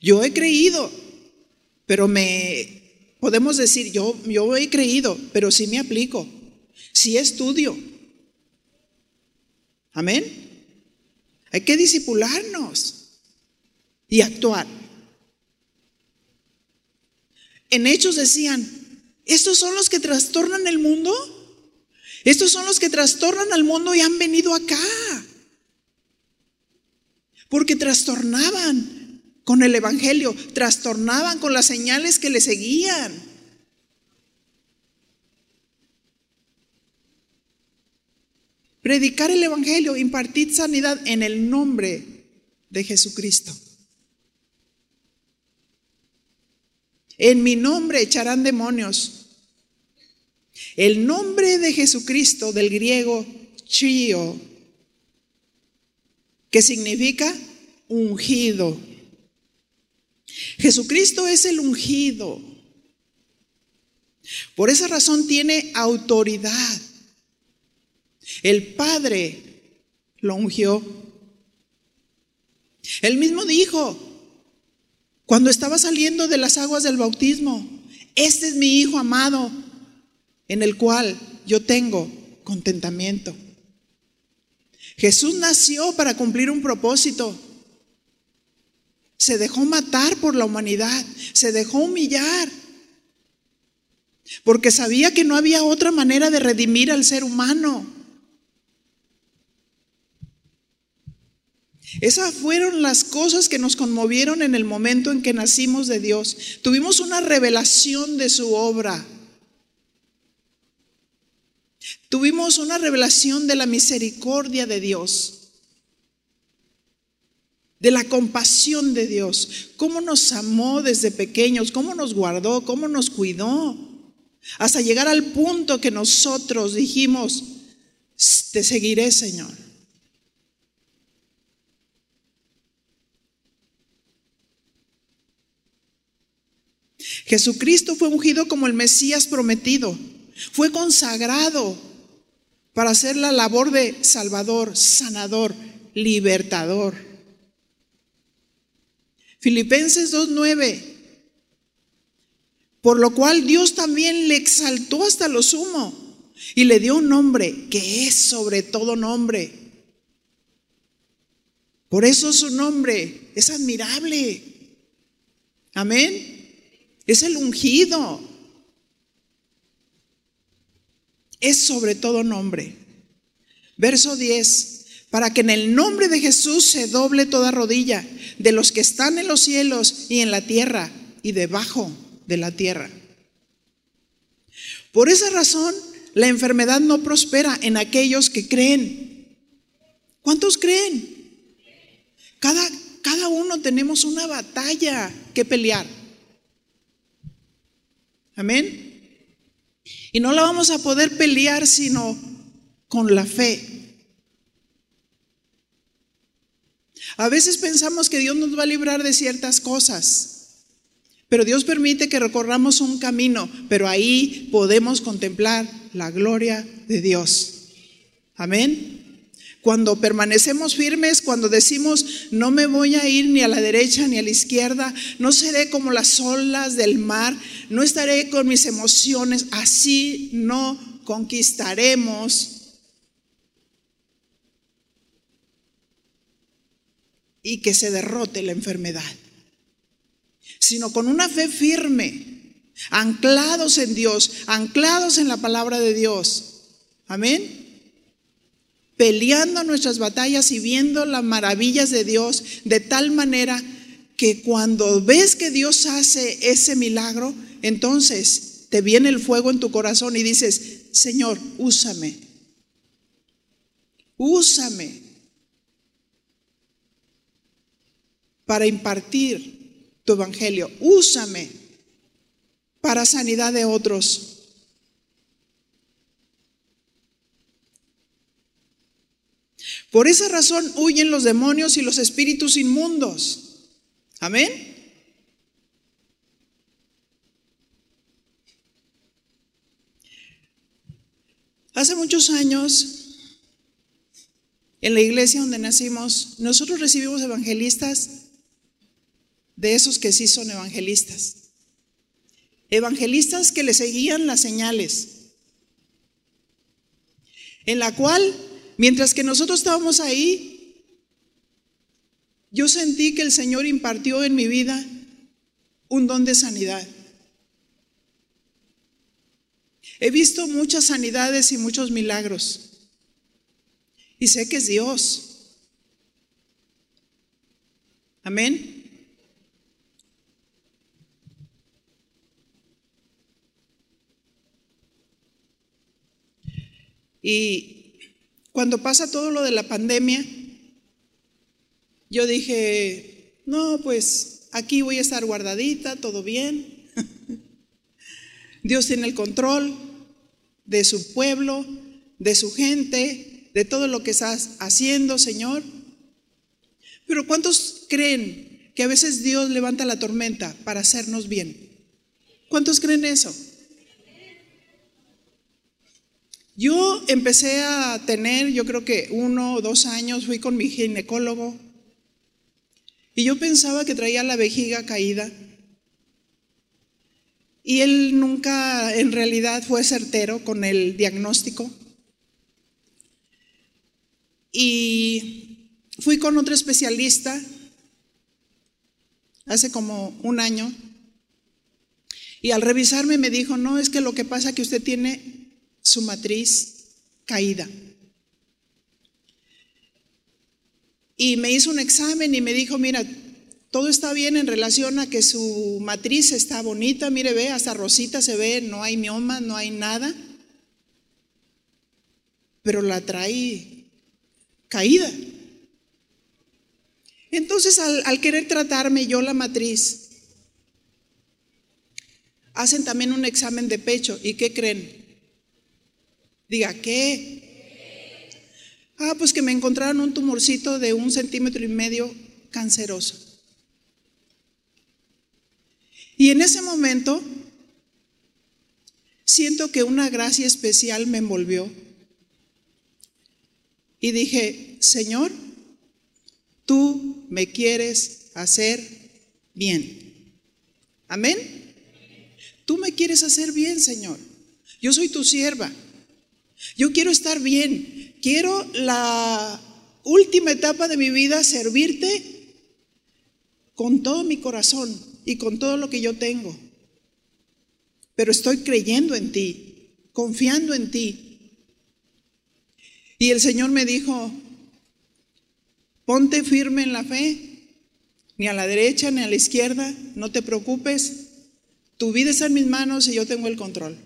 Yo he creído, pero me podemos decir, yo, yo he creído, pero sí me aplico, sí estudio. Amén. Hay que disipularnos y actuar. En Hechos decían, ¿estos son los que trastornan el mundo? Estos son los que trastornan al mundo y han venido acá. Porque trastornaban con el Evangelio, trastornaban con las señales que le seguían. Predicar el Evangelio, impartir sanidad en el nombre de Jesucristo. En mi nombre echarán demonios. El nombre de Jesucristo del griego chio, que significa ungido. Jesucristo es el ungido. Por esa razón tiene autoridad. El Padre lo ungió. Él mismo dijo, cuando estaba saliendo de las aguas del bautismo, este es mi Hijo amado, en el cual yo tengo contentamiento. Jesús nació para cumplir un propósito. Se dejó matar por la humanidad, se dejó humillar, porque sabía que no había otra manera de redimir al ser humano. Esas fueron las cosas que nos conmovieron en el momento en que nacimos de Dios. Tuvimos una revelación de su obra. Tuvimos una revelación de la misericordia de Dios de la compasión de Dios, cómo nos amó desde pequeños, cómo nos guardó, cómo nos cuidó, hasta llegar al punto que nosotros dijimos, te seguiré, Señor. Jesucristo fue ungido como el Mesías prometido, fue consagrado para hacer la labor de Salvador, sanador, libertador. Filipenses 2.9. Por lo cual Dios también le exaltó hasta lo sumo y le dio un nombre que es sobre todo nombre. Por eso su nombre es admirable. Amén. Es el ungido. Es sobre todo nombre. Verso 10. Para que en el nombre de Jesús se doble toda rodilla de los que están en los cielos y en la tierra y debajo de la tierra. Por esa razón, la enfermedad no prospera en aquellos que creen. ¿Cuántos creen? Cada, cada uno tenemos una batalla que pelear. Amén. Y no la vamos a poder pelear sino con la fe. A veces pensamos que Dios nos va a librar de ciertas cosas, pero Dios permite que recorramos un camino, pero ahí podemos contemplar la gloria de Dios. Amén. Cuando permanecemos firmes, cuando decimos, no me voy a ir ni a la derecha ni a la izquierda, no seré como las olas del mar, no estaré con mis emociones, así no conquistaremos y que se derrote la enfermedad, sino con una fe firme, anclados en Dios, anclados en la palabra de Dios. Amén peleando nuestras batallas y viendo las maravillas de Dios de tal manera que cuando ves que Dios hace ese milagro, entonces te viene el fuego en tu corazón y dices, Señor, úsame, úsame para impartir tu evangelio, úsame para sanidad de otros. Por esa razón huyen los demonios y los espíritus inmundos. Amén. Hace muchos años, en la iglesia donde nacimos, nosotros recibimos evangelistas de esos que sí son evangelistas. Evangelistas que le seguían las señales, en la cual Mientras que nosotros estábamos ahí, yo sentí que el Señor impartió en mi vida un don de sanidad. He visto muchas sanidades y muchos milagros. Y sé que es Dios. Amén. Y cuando pasa todo lo de la pandemia, yo dije, no, pues aquí voy a estar guardadita, todo bien. Dios tiene el control de su pueblo, de su gente, de todo lo que estás haciendo, Señor. Pero ¿cuántos creen que a veces Dios levanta la tormenta para hacernos bien? ¿Cuántos creen eso? Yo empecé a tener, yo creo que uno o dos años, fui con mi ginecólogo y yo pensaba que traía la vejiga caída. Y él nunca en realidad fue certero con el diagnóstico. Y fui con otro especialista hace como un año. Y al revisarme me dijo, no, es que lo que pasa es que usted tiene su matriz caída. Y me hizo un examen y me dijo, mira, todo está bien en relación a que su matriz está bonita, mire, ve, hasta rosita se ve, no hay mioma, no hay nada, pero la trae caída. Entonces, al, al querer tratarme yo la matriz, hacen también un examen de pecho. ¿Y qué creen? Diga, ¿qué? Ah, pues que me encontraron un tumorcito de un centímetro y medio canceroso. Y en ese momento siento que una gracia especial me envolvió. Y dije, Señor, tú me quieres hacer bien. Amén. Tú me quieres hacer bien, Señor. Yo soy tu sierva. Yo quiero estar bien. Quiero la última etapa de mi vida servirte con todo mi corazón y con todo lo que yo tengo. Pero estoy creyendo en ti, confiando en ti. Y el Señor me dijo, ponte firme en la fe, ni a la derecha ni a la izquierda, no te preocupes, tu vida está en mis manos y yo tengo el control.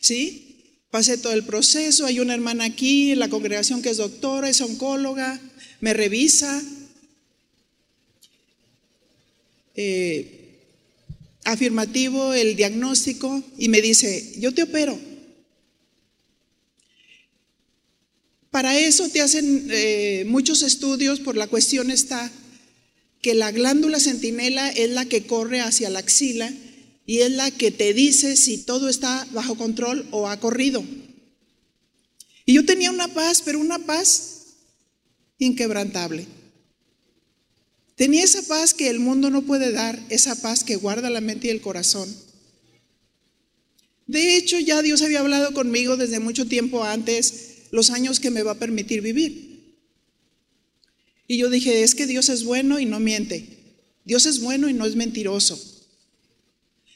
¿Sí? Pasé todo el proceso, hay una hermana aquí en la congregación que es doctora, es oncóloga, me revisa, eh, afirmativo el diagnóstico y me dice, yo te opero. Para eso te hacen eh, muchos estudios, por la cuestión está que la glándula centinela es la que corre hacia la axila y es la que te dice si todo está bajo control o ha corrido. Y yo tenía una paz, pero una paz inquebrantable. Tenía esa paz que el mundo no puede dar, esa paz que guarda la mente y el corazón. De hecho, ya Dios había hablado conmigo desde mucho tiempo antes los años que me va a permitir vivir. Y yo dije, es que Dios es bueno y no miente. Dios es bueno y no es mentiroso.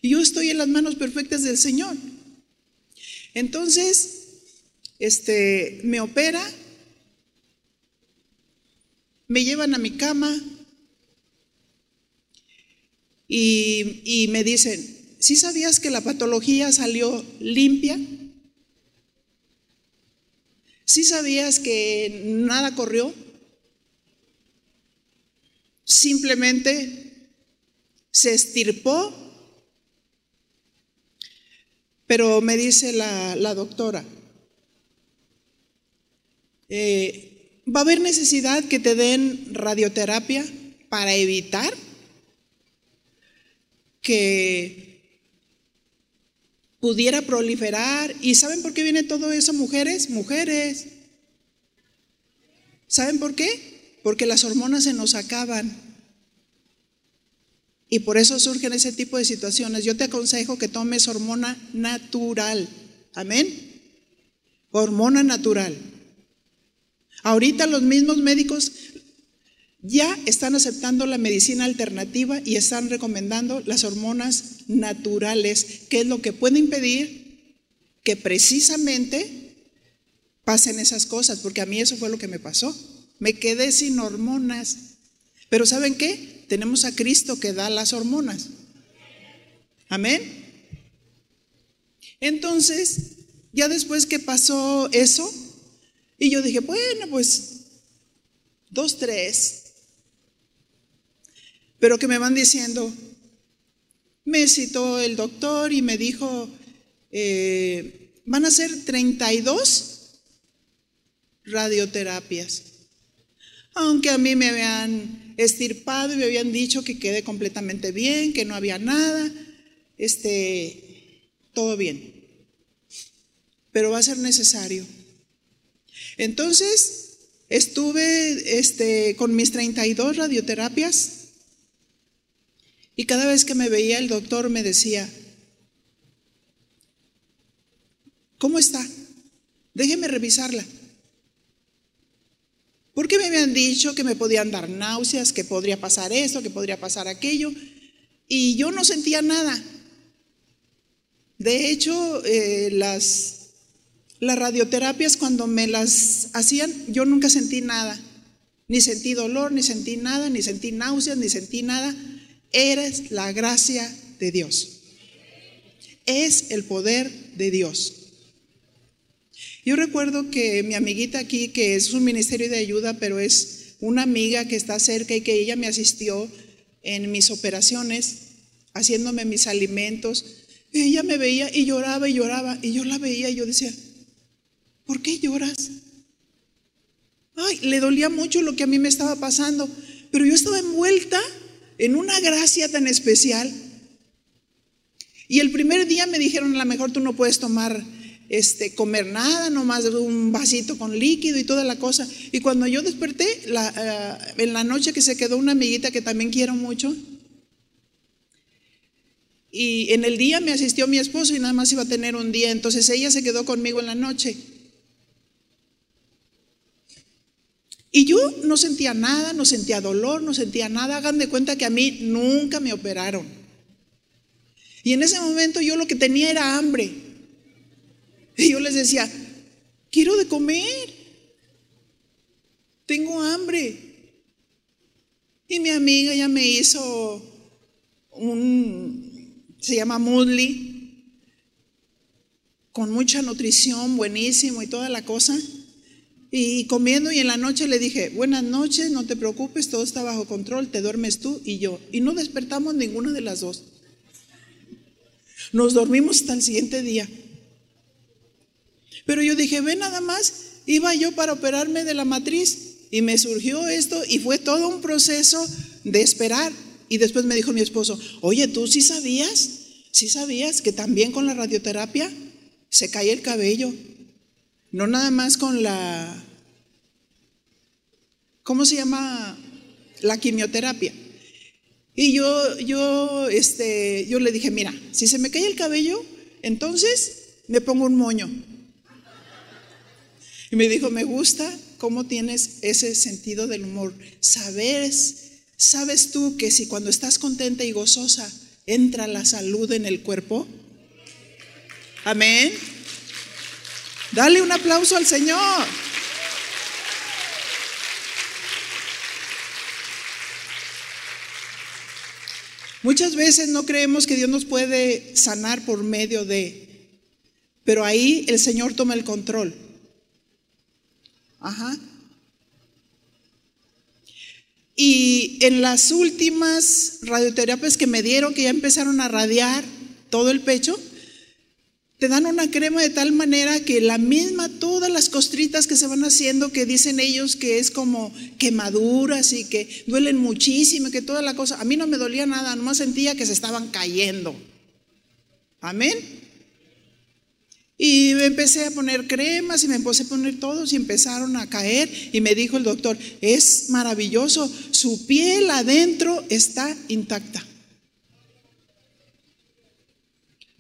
Y yo estoy en las manos perfectas del Señor. Entonces, este, me opera, me llevan a mi cama, y, me dicen, ¿sí sabías que la patología salió limpia? ¿Sí sabías que nada corrió? Simplemente se estirpó. Pero me dice la, doctora, eh, ¿va a haber necesidad que te den radioterapia para evitar que pudiera proliferar. ¿Y saben por qué viene todo eso, mujeres? Mujeres. ¿Saben por qué? Porque las hormonas se nos acaban. Y por eso surgen ese tipo de situaciones. Yo te aconsejo que tomes hormona natural. Amén. Hormona natural. Ahorita los mismos médicos ya están aceptando la medicina alternativa y están recomendando las hormonas naturales, que es lo que puede impedir que precisamente pasen esas cosas, porque a mí eso fue lo que me pasó. Me quedé sin hormonas. Pero ¿saben qué? Tenemos a Cristo que da las hormonas. Amén. Entonces, ya después que pasó eso, y yo dije, bueno, pues dos, tres, pero que me van diciendo, me citó el doctor y me dijo, eh, van a ser 32 radioterapias. Aunque a mí me habían estirpado y me habían dicho que quedé completamente bien, que no había nada, este, todo bien. Pero va a ser necesario. Entonces, estuve este, con mis 32 radioterapias y cada vez que me veía el doctor me decía, ¿cómo está? Déjeme revisarla. Porque me habían dicho que me podían dar náuseas, que podría pasar esto, que podría pasar aquello, y yo no sentía nada. De hecho, eh, las, las radioterapias cuando me las hacían, yo nunca sentí nada. Ni sentí dolor, ni sentí nada, ni sentí náuseas, ni sentí nada. Eres la gracia de Dios. Es el poder de Dios. Yo recuerdo que mi amiguita aquí, que es un ministerio de ayuda, pero es una amiga que está cerca y que ella me asistió en mis operaciones, haciéndome mis alimentos. Ella me veía y lloraba y lloraba y yo la veía y yo decía, ¿por qué lloras? Ay, le dolía mucho lo que a mí me estaba pasando, pero yo estaba envuelta en una gracia tan especial. Y el primer día me dijeron, a lo mejor tú no puedes tomar, este, comer nada, nomás un vasito con líquido y toda la cosa. Y cuando yo desperté, la, eh, en la noche que se quedó una amiguita que también quiero mucho, y en el día me asistió mi esposo y nada más iba a tener un día, entonces ella se quedó conmigo en la noche. Y yo no sentía nada, no sentía dolor, no sentía nada. Hagan de cuenta que a mí nunca me operaron. Y en ese momento yo lo que tenía era hambre. Y yo les decía, quiero de comer. tengo hambre. Y mi amiga ya me hizo un, se llama Moodley, con mucha nutrición, buenísimo y toda la cosa. Y comiendo y en la noche le dije, buenas noches, no te preocupes, todo está bajo control, te duermes tú y yo. Y no despertamos ninguna de las dos. Nos dormimos hasta el siguiente día. Pero yo dije, ve nada más, iba yo para operarme de la matriz y me surgió esto y fue todo un proceso de esperar. Y después me dijo mi esposo, oye, ¿tú sí sabías? ¿Sí sabías que también con la radioterapia se cae el cabello? No nada más con la, ¿cómo se llama? La quimioterapia. Y yo, yo, este, yo le dije, mira, si se me cae el cabello, entonces me pongo un moño. Y me dijo, me gusta cómo tienes ese sentido del humor. Sabes, sabes tú que si cuando estás contenta y gozosa entra la salud en el cuerpo. Amén. Dale un aplauso al Señor. Muchas veces no creemos que Dios nos puede sanar por medio de, pero ahí el Señor toma el control. Ajá. Y en las últimas radioterapias que me dieron, que ya empezaron a radiar todo el pecho, te dan una crema de tal manera que la misma, todas las costritas que se van haciendo, que dicen ellos que es como quemaduras y que duelen muchísimo, que toda la cosa, a mí no me dolía nada, nomás sentía que se estaban cayendo. Amén. Y me empecé a poner cremas y me empecé a poner todos y empezaron a caer. Y me dijo el doctor, es maravilloso, su piel adentro está intacta.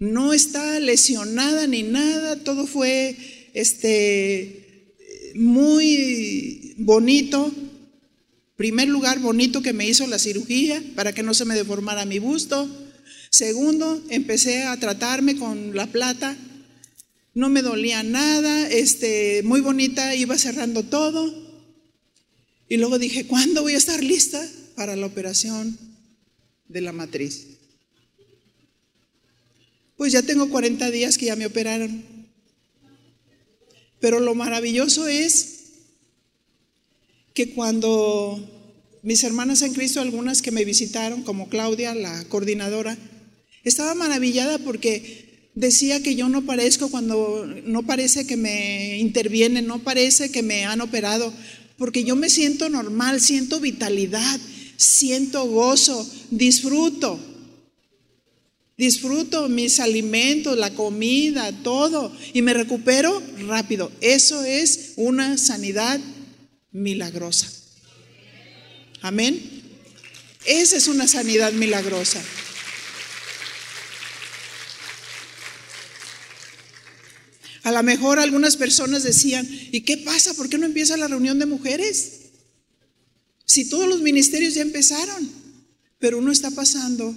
no está lesionada ni nada, todo fue este, muy bonito. Primer lugar, bonito que me hizo la cirugía para que no se me deformara mi busto. Segundo, empecé a tratarme con la plata. No me dolía nada, este, muy bonita, iba cerrando todo. Y luego dije, ¿cuándo voy a estar lista para la operación de la matriz? Pues ya tengo 40 días que ya me operaron. Pero lo maravilloso es que cuando mis hermanas en Cristo, algunas que me visitaron, como Claudia, la coordinadora, estaba maravillada porque decía que yo no parezco cuando no parece que me intervienen, no parece que me han operado, porque yo me siento normal, siento vitalidad, siento gozo, disfruto. Disfruto mis alimentos, la comida, todo, y me recupero rápido. Eso es una sanidad milagrosa. Amén. Esa es una sanidad milagrosa. A lo mejor algunas personas decían, ¿y qué pasa? ¿Por qué no empieza la reunión de mujeres? Si todos los ministerios ya empezaron, pero uno está pasando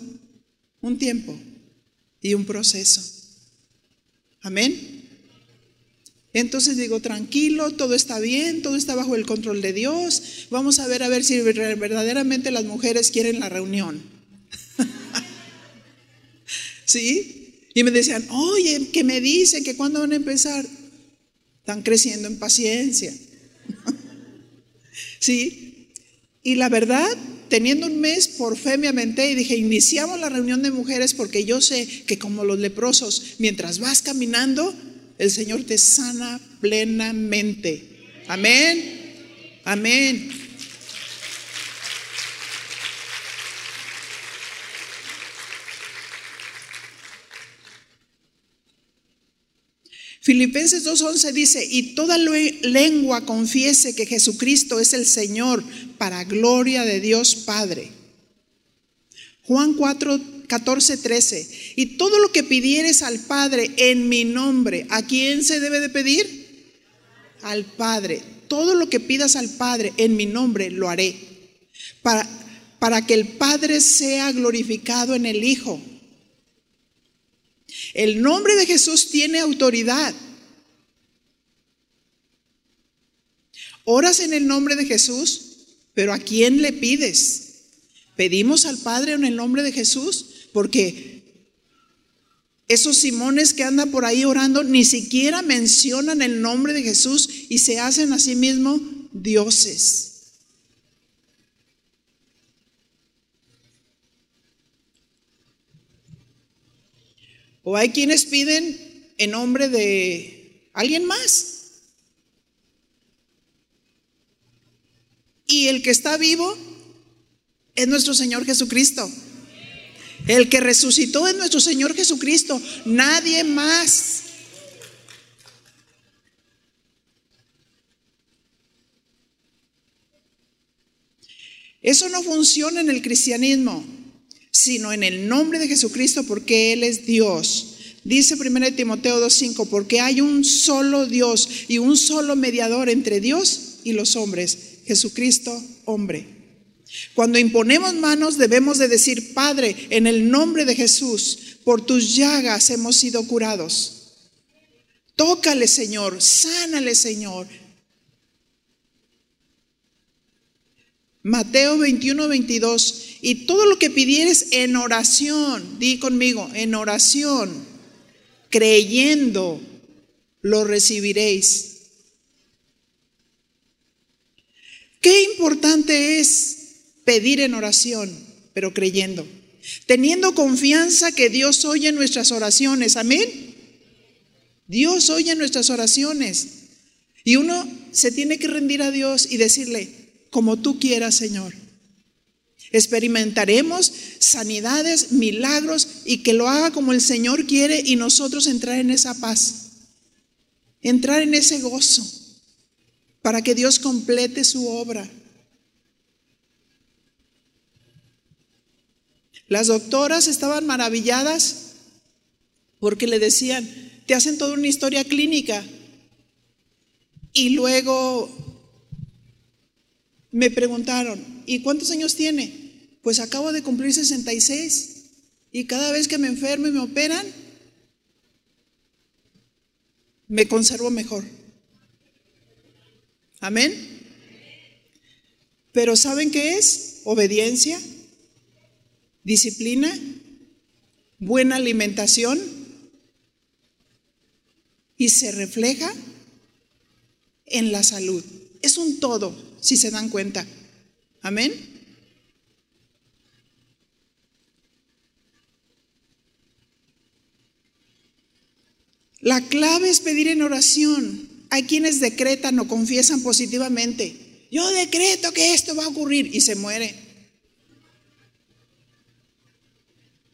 un tiempo y un proceso. Amén. Entonces digo, tranquilo, todo está bien, todo está bajo el control de Dios. Vamos a ver a ver si verdaderamente las mujeres quieren la reunión. ¿Sí? Y me decían, oye, que me dicen que cuándo van a empezar. Están creciendo en paciencia. ¿Sí? Y la verdad, teniendo un mes, por fe me aventé y dije, iniciamos la reunión de mujeres porque yo sé que como los leprosos, mientras vas caminando, el Señor te sana plenamente. Amén. Amén. Filipenses 2.11 dice, y toda lengua confiese que Jesucristo es el Señor para gloria de Dios Padre. Juan 4, 14, 13. Y todo lo que pidieres al Padre en mi nombre, ¿a quién se debe de pedir? Al Padre. Todo lo que pidas al Padre en mi nombre, lo haré. Para, para que el Padre sea glorificado en el Hijo. El nombre de Jesús tiene autoridad. Oras en el nombre de Jesús, pero ¿a quién le pides? ¿Pedimos al Padre en el nombre de Jesús? Porque esos Simones que andan por ahí orando ni siquiera mencionan el nombre de Jesús y se hacen a sí mismos dioses. O hay quienes piden en nombre de alguien más. Y el que está vivo es nuestro Señor Jesucristo. El que resucitó es nuestro Señor Jesucristo. Nadie más. Eso no funciona en el cristianismo, sino en el nombre de Jesucristo porque Él es Dios. Dice 1 Timoteo 2.5, porque hay un solo Dios y un solo mediador entre Dios y los hombres, Jesucristo hombre. Cuando imponemos manos debemos de decir, Padre, en el nombre de Jesús, por tus llagas hemos sido curados. Tócale, Señor, sánale, Señor. Mateo 21, 22. Y todo lo que pidieres en oración, di conmigo, en oración, creyendo, lo recibiréis. Qué importante es pedir en oración, pero creyendo, teniendo confianza que Dios oye nuestras oraciones. Amén. Dios oye nuestras oraciones. Y uno se tiene que rendir a Dios y decirle, como tú quieras, Señor. Experimentaremos sanidades, milagros y que lo haga como el Señor quiere y nosotros entrar en esa paz, entrar en ese gozo, para que Dios complete su obra. Las doctoras estaban maravilladas porque le decían, te hacen toda una historia clínica. Y luego me preguntaron, ¿y cuántos años tiene? Pues acabo de cumplir 66 y cada vez que me enfermo y me operan, me conservo mejor. Amén. Pero ¿saben qué es? Obediencia disciplina, buena alimentación y se refleja en la salud. Es un todo, si se dan cuenta. Amén. La clave es pedir en oración. Hay quienes decretan o confiesan positivamente. Yo decreto que esto va a ocurrir y se muere.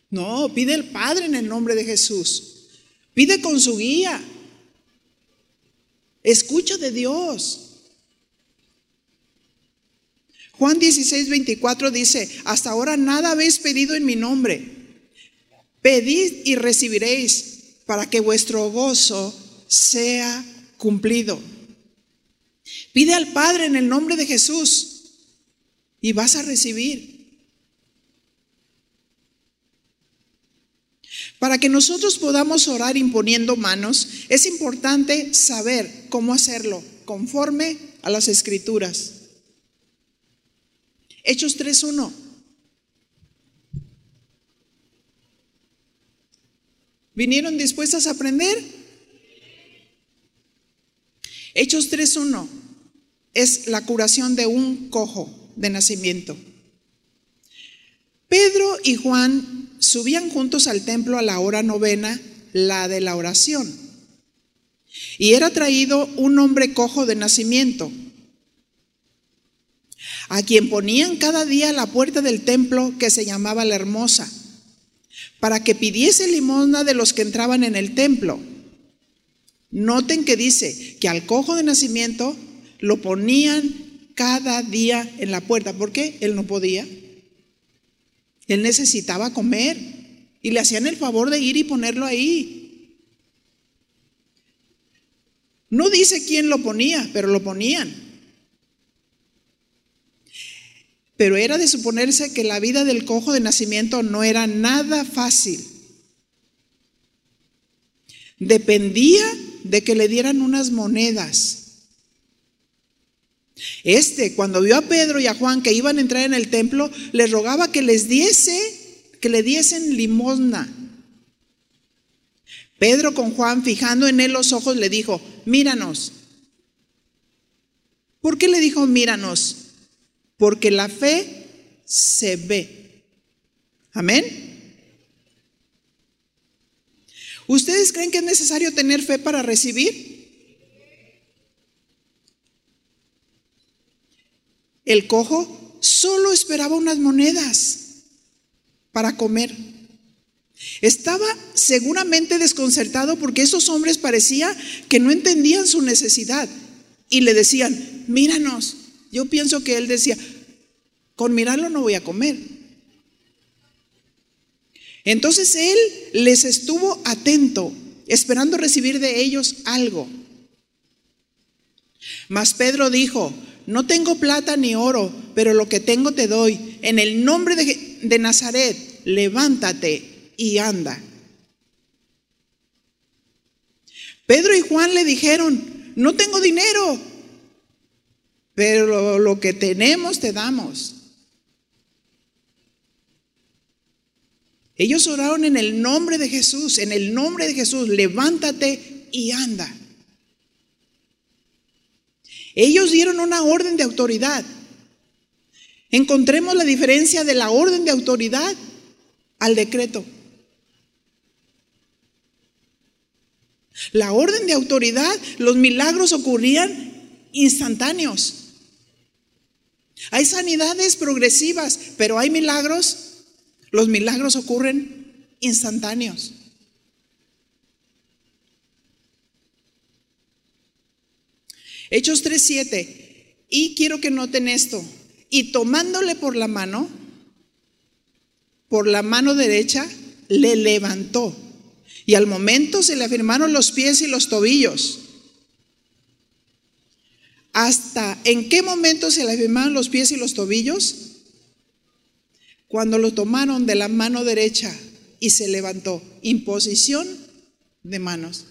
No, pide el Padre en el nombre de Jesús. Pide con su guía. Escucha de Dios. Juan 16, 24 dice, hasta ahora nada habéis pedido en mi nombre. Pedid y recibiréis para que vuestro gozo sea cumplido. Pide al Padre en el nombre de Jesús y vas a recibir. Para que nosotros podamos orar imponiendo manos, es importante saber cómo hacerlo conforme a las escrituras. Hechos 3.1. ¿Vinieron dispuestas a aprender? Hechos 3.1 es la curación de un cojo de nacimiento. Pedro y Juan subían juntos al templo a la hora novena, la de la oración. Y era traído un hombre cojo de nacimiento, a quien ponían cada día la puerta del templo que se llamaba la hermosa, para que pidiese limosna de los que entraban en el templo. Noten que dice que al cojo de nacimiento lo ponían cada día en la puerta. ¿Por qué? Él no podía. Él necesitaba comer y le hacían el favor de ir y ponerlo ahí. No dice quién lo ponía, pero lo ponían. Pero era de suponerse que la vida del cojo de nacimiento no era nada fácil. Dependía de que le dieran unas monedas. Este, cuando vio a Pedro y a Juan que iban a entrar en el templo, les rogaba que les diese, que le diesen limosna. Pedro con Juan, fijando en él los ojos, le dijo, míranos. ¿Por qué le dijo míranos? Porque la fe se ve. Amén. ¿Ustedes creen que es necesario tener fe para recibir? El cojo solo esperaba unas monedas para comer. Estaba seguramente desconcertado porque esos hombres parecía que no entendían su necesidad y le decían, míranos. Yo pienso que él decía, con mirarlo no voy a comer. Entonces él les estuvo atento, esperando recibir de ellos algo. Mas Pedro dijo, no tengo plata ni oro, pero lo que tengo te doy. En el nombre de, Nazaret, levántate y anda. Pedro y Juan le dijeron, no tengo dinero, pero lo que tenemos te damos. Ellos oraron en el nombre de Jesús, en el nombre de Jesús, levántate y anda. Ellos dieron una orden de autoridad. Encontremos la diferencia de la orden de autoridad al decreto. La orden de autoridad, los milagros ocurrían instantáneos. Hay sanidades progresivas, pero hay milagros los milagros ocurren instantáneos. Hechos 3:7. Y quiero que noten esto. Y tomándole por la mano, por la mano derecha, le levantó. Y al momento se le afirmaron los pies y los tobillos. ¿Hasta en qué momento se le afirmaron los pies y los tobillos? Cuando lo tomaron de la mano derecha y se levantó. Imposición de manos.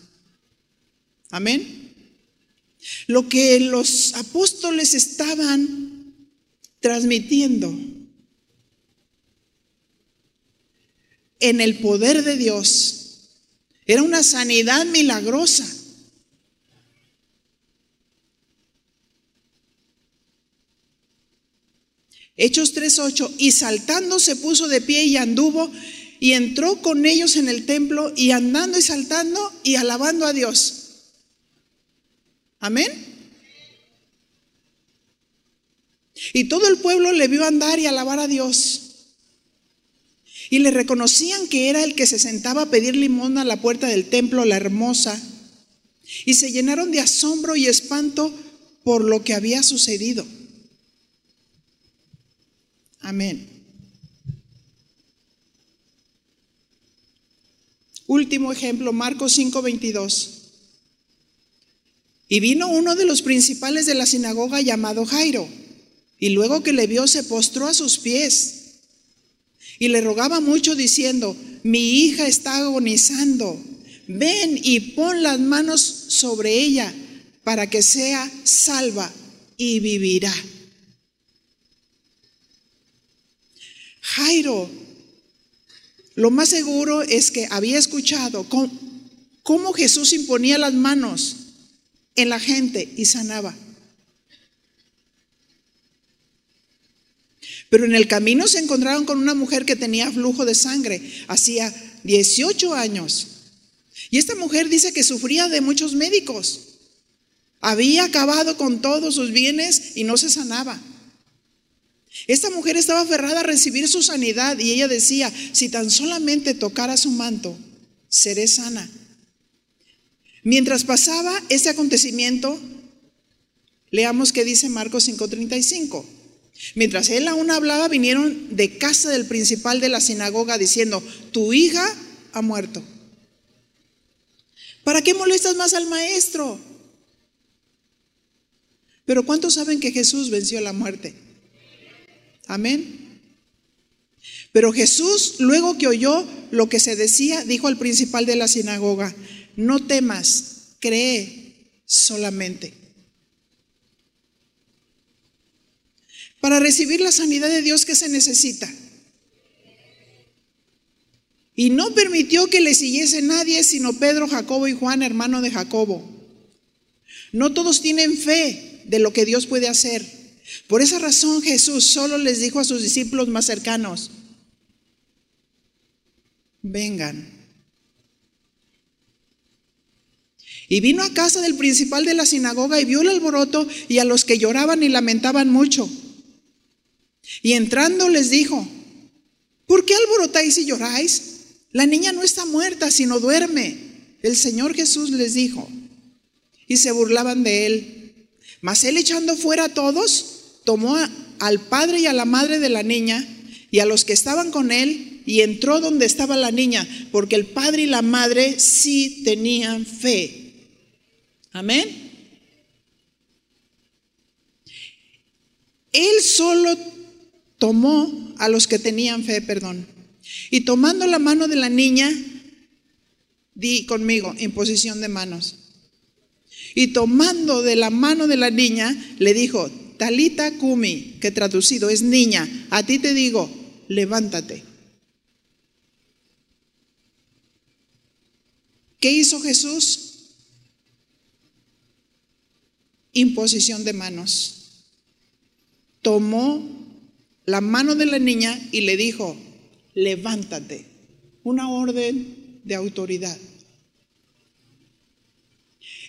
Amén. Lo que los apóstoles estaban transmitiendo en el poder de Dios era una sanidad milagrosa. Hechos 3.8, y saltando se puso de pie y anduvo y entró con ellos en el templo y andando y saltando y alabando a Dios. Amén. Y todo el pueblo le vio andar y alabar a Dios. Y le reconocían que era el que se sentaba a pedir limón a la puerta del templo, la hermosa. Y se llenaron de asombro y espanto por lo que había sucedido. Amén. Último ejemplo, Marcos 5:22. Y vino uno de los principales de la sinagoga llamado Jairo, y luego que le vio se postró a sus pies y le rogaba mucho diciendo, mi hija está agonizando, ven y pon las manos sobre ella para que sea salva y vivirá. Jairo, lo más seguro es que había escuchado cómo, Jesús imponía las manos en la gente y sanaba. Pero en el camino se encontraron con una mujer que tenía flujo de sangre, hacía 18 años. Y esta mujer dice que sufría de muchos médicos. Había acabado con todos sus bienes y no se sanaba. Esta mujer estaba aferrada a recibir su sanidad y ella decía, si tan solamente tocara su manto, seré sana. Mientras pasaba ese acontecimiento, leamos qué dice Marcos 5:35. Mientras él aún hablaba, vinieron de casa del principal de la sinagoga diciendo, tu hija ha muerto. ¿Para qué molestas más al maestro? Pero ¿cuántos saben que Jesús venció la muerte? Amén. Pero Jesús, luego que oyó lo que se decía, dijo al principal de la sinagoga, no temas, cree solamente. Para recibir la sanidad de Dios que se necesita. Y no permitió que le siguiese nadie sino Pedro, Jacobo y Juan, hermano de Jacobo. No todos tienen fe de lo que Dios puede hacer. Por esa razón Jesús solo les dijo a sus discípulos más cercanos, vengan. Y vino a casa del principal de la sinagoga y vio el alboroto y a los que lloraban y lamentaban mucho. Y entrando les dijo, ¿por qué alborotáis y lloráis? La niña no está muerta, sino duerme. El Señor Jesús les dijo. Y se burlaban de él. Mas él echando fuera a todos, tomó al padre y a la madre de la niña y a los que estaban con él y entró donde estaba la niña, porque el padre y la madre sí tenían fe. Amén. Él solo tomó a los que tenían fe, perdón. Y tomando la mano de la niña, di conmigo, imposición de manos. Y tomando de la mano de la niña, le dijo, Talita Kumi, que traducido es niña, a ti te digo, levántate. ¿Qué hizo Jesús? imposición de manos. Tomó la mano de la niña y le dijo, levántate. Una orden de autoridad.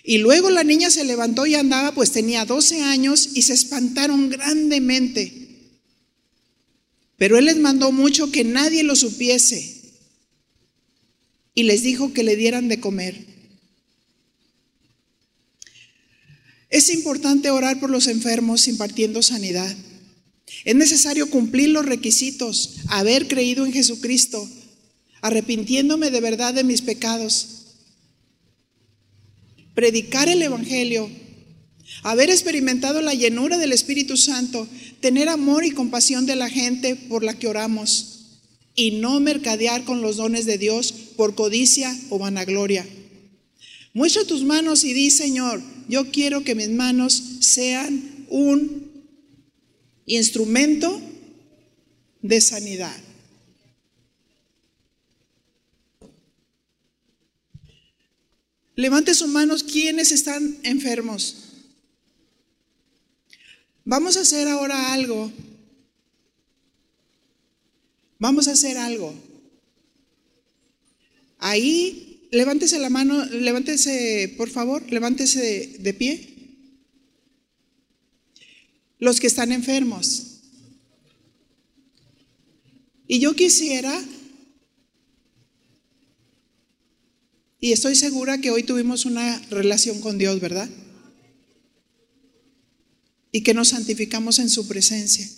Y luego la niña se levantó y andaba, pues tenía 12 años y se espantaron grandemente. Pero él les mandó mucho que nadie lo supiese y les dijo que le dieran de comer. Es importante orar por los enfermos impartiendo sanidad. Es necesario cumplir los requisitos, haber creído en Jesucristo, arrepintiéndome de verdad de mis pecados, predicar el Evangelio, haber experimentado la llenura del Espíritu Santo, tener amor y compasión de la gente por la que oramos y no mercadear con los dones de Dios por codicia o vanagloria. Muestra tus manos y di, Señor, yo quiero que mis manos sean un instrumento de sanidad. Levante sus manos quienes están enfermos. Vamos a hacer ahora algo. Vamos a hacer algo. Ahí levántese la mano, levántese, por favor, levántese de, pie. Los que están enfermos. Y yo quisiera, y estoy segura que hoy tuvimos una relación con Dios, ¿verdad? Y que nos santificamos en su presencia.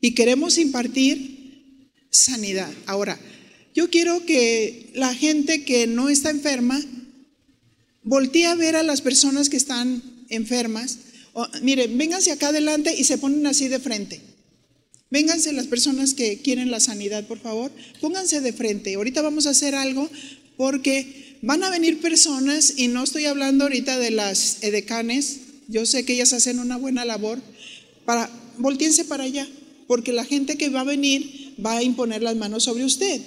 Y queremos impartir sanidad. Ahora, yo quiero que la gente que no está enferma voltee a ver a las personas que están enfermas. miren, vénganse acá adelante y se ponen así de frente. Vénganse las personas que quieren la sanidad, por favor. Pónganse de frente. Ahorita vamos a hacer algo porque van a venir personas, y no estoy hablando ahorita de las edecanes, yo sé que ellas hacen una buena labor, para, para allá, porque la gente que va a venir va a imponer las manos sobre usted.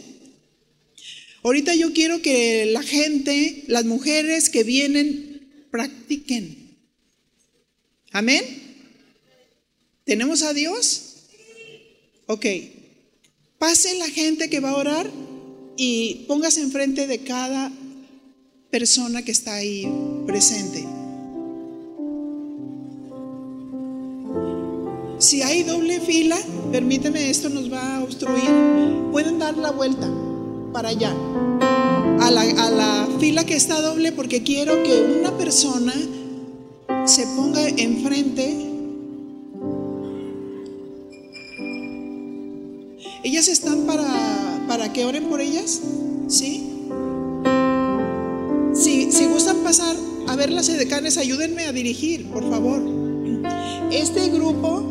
Ahorita yo quiero que la gente, las mujeres que vienen, practiquen. Amén. ¿Tenemos a Dios? Ok. Pase la gente que va a orar y póngase enfrente de cada persona que está ahí presente. Si hay doble fila, permíteme, esto nos va a obstruir. Pueden dar la vuelta para allá, a la, a la fila que está doble, porque quiero que una persona se ponga enfrente. ¿Ellas están para, para que oren por ellas? ¿Sí? Si, si gustan pasar a ver las edecanes, ayúdenme a dirigir, por favor. Este grupo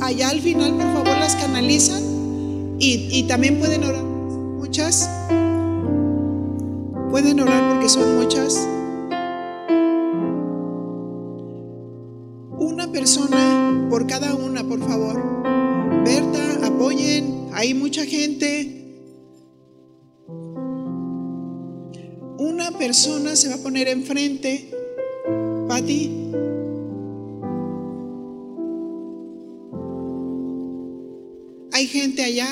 allá al final, por favor, las canalizan y, también pueden orar. Muchas. Persona se va a poner enfrente. Pati. ¿Hay gente allá?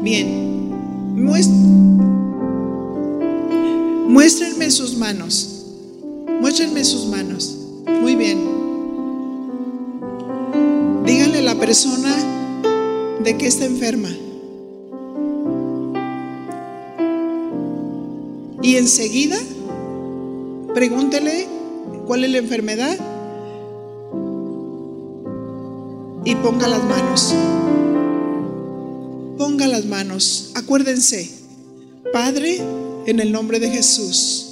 Bien. Muéstrenme sus manos. Muéstrenme sus manos. Muy bien. Díganle a la persona de que está enferma. Y enseguida, pregúntele cuál es la enfermedad y ponga las manos. Ponga las manos. Acuérdense, Padre, en el nombre de Jesús,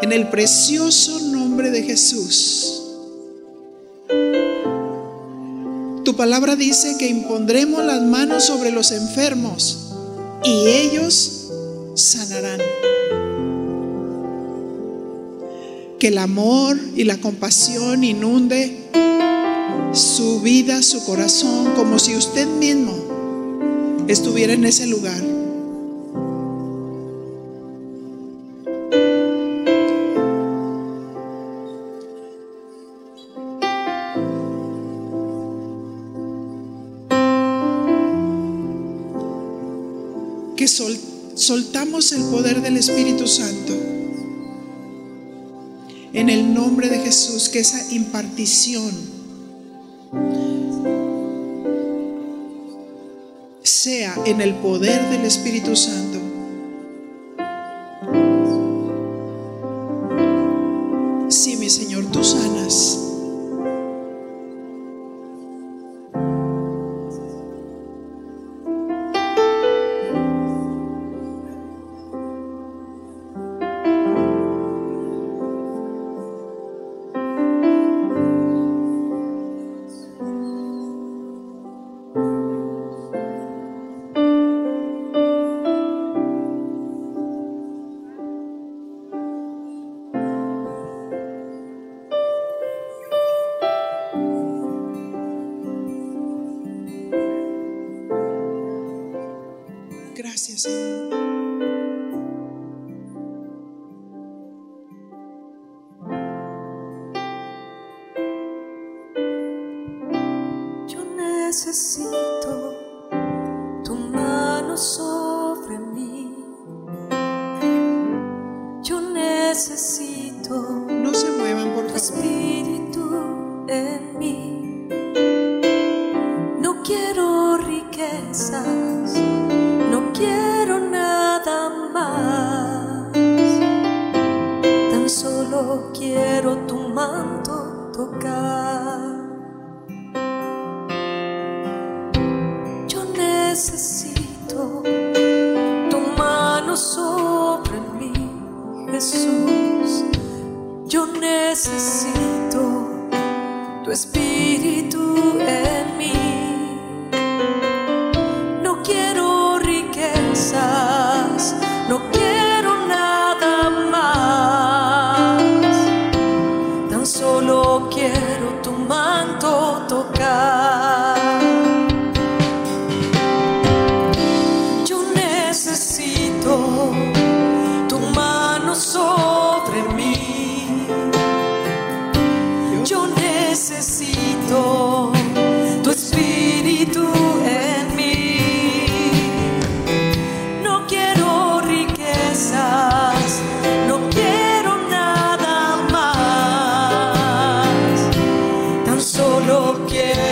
en el precioso nombre de Jesús. Tu palabra dice que impondremos las manos sobre los enfermos y ellos sanarán. Que el amor y la compasión inunde su vida, su corazón, como si usted mismo estuviera en ese lugar. Que sol soltamos el poder del Espíritu Santo. En el nombre de Jesús, que esa impartición sea en el poder del Espíritu Santo. Solo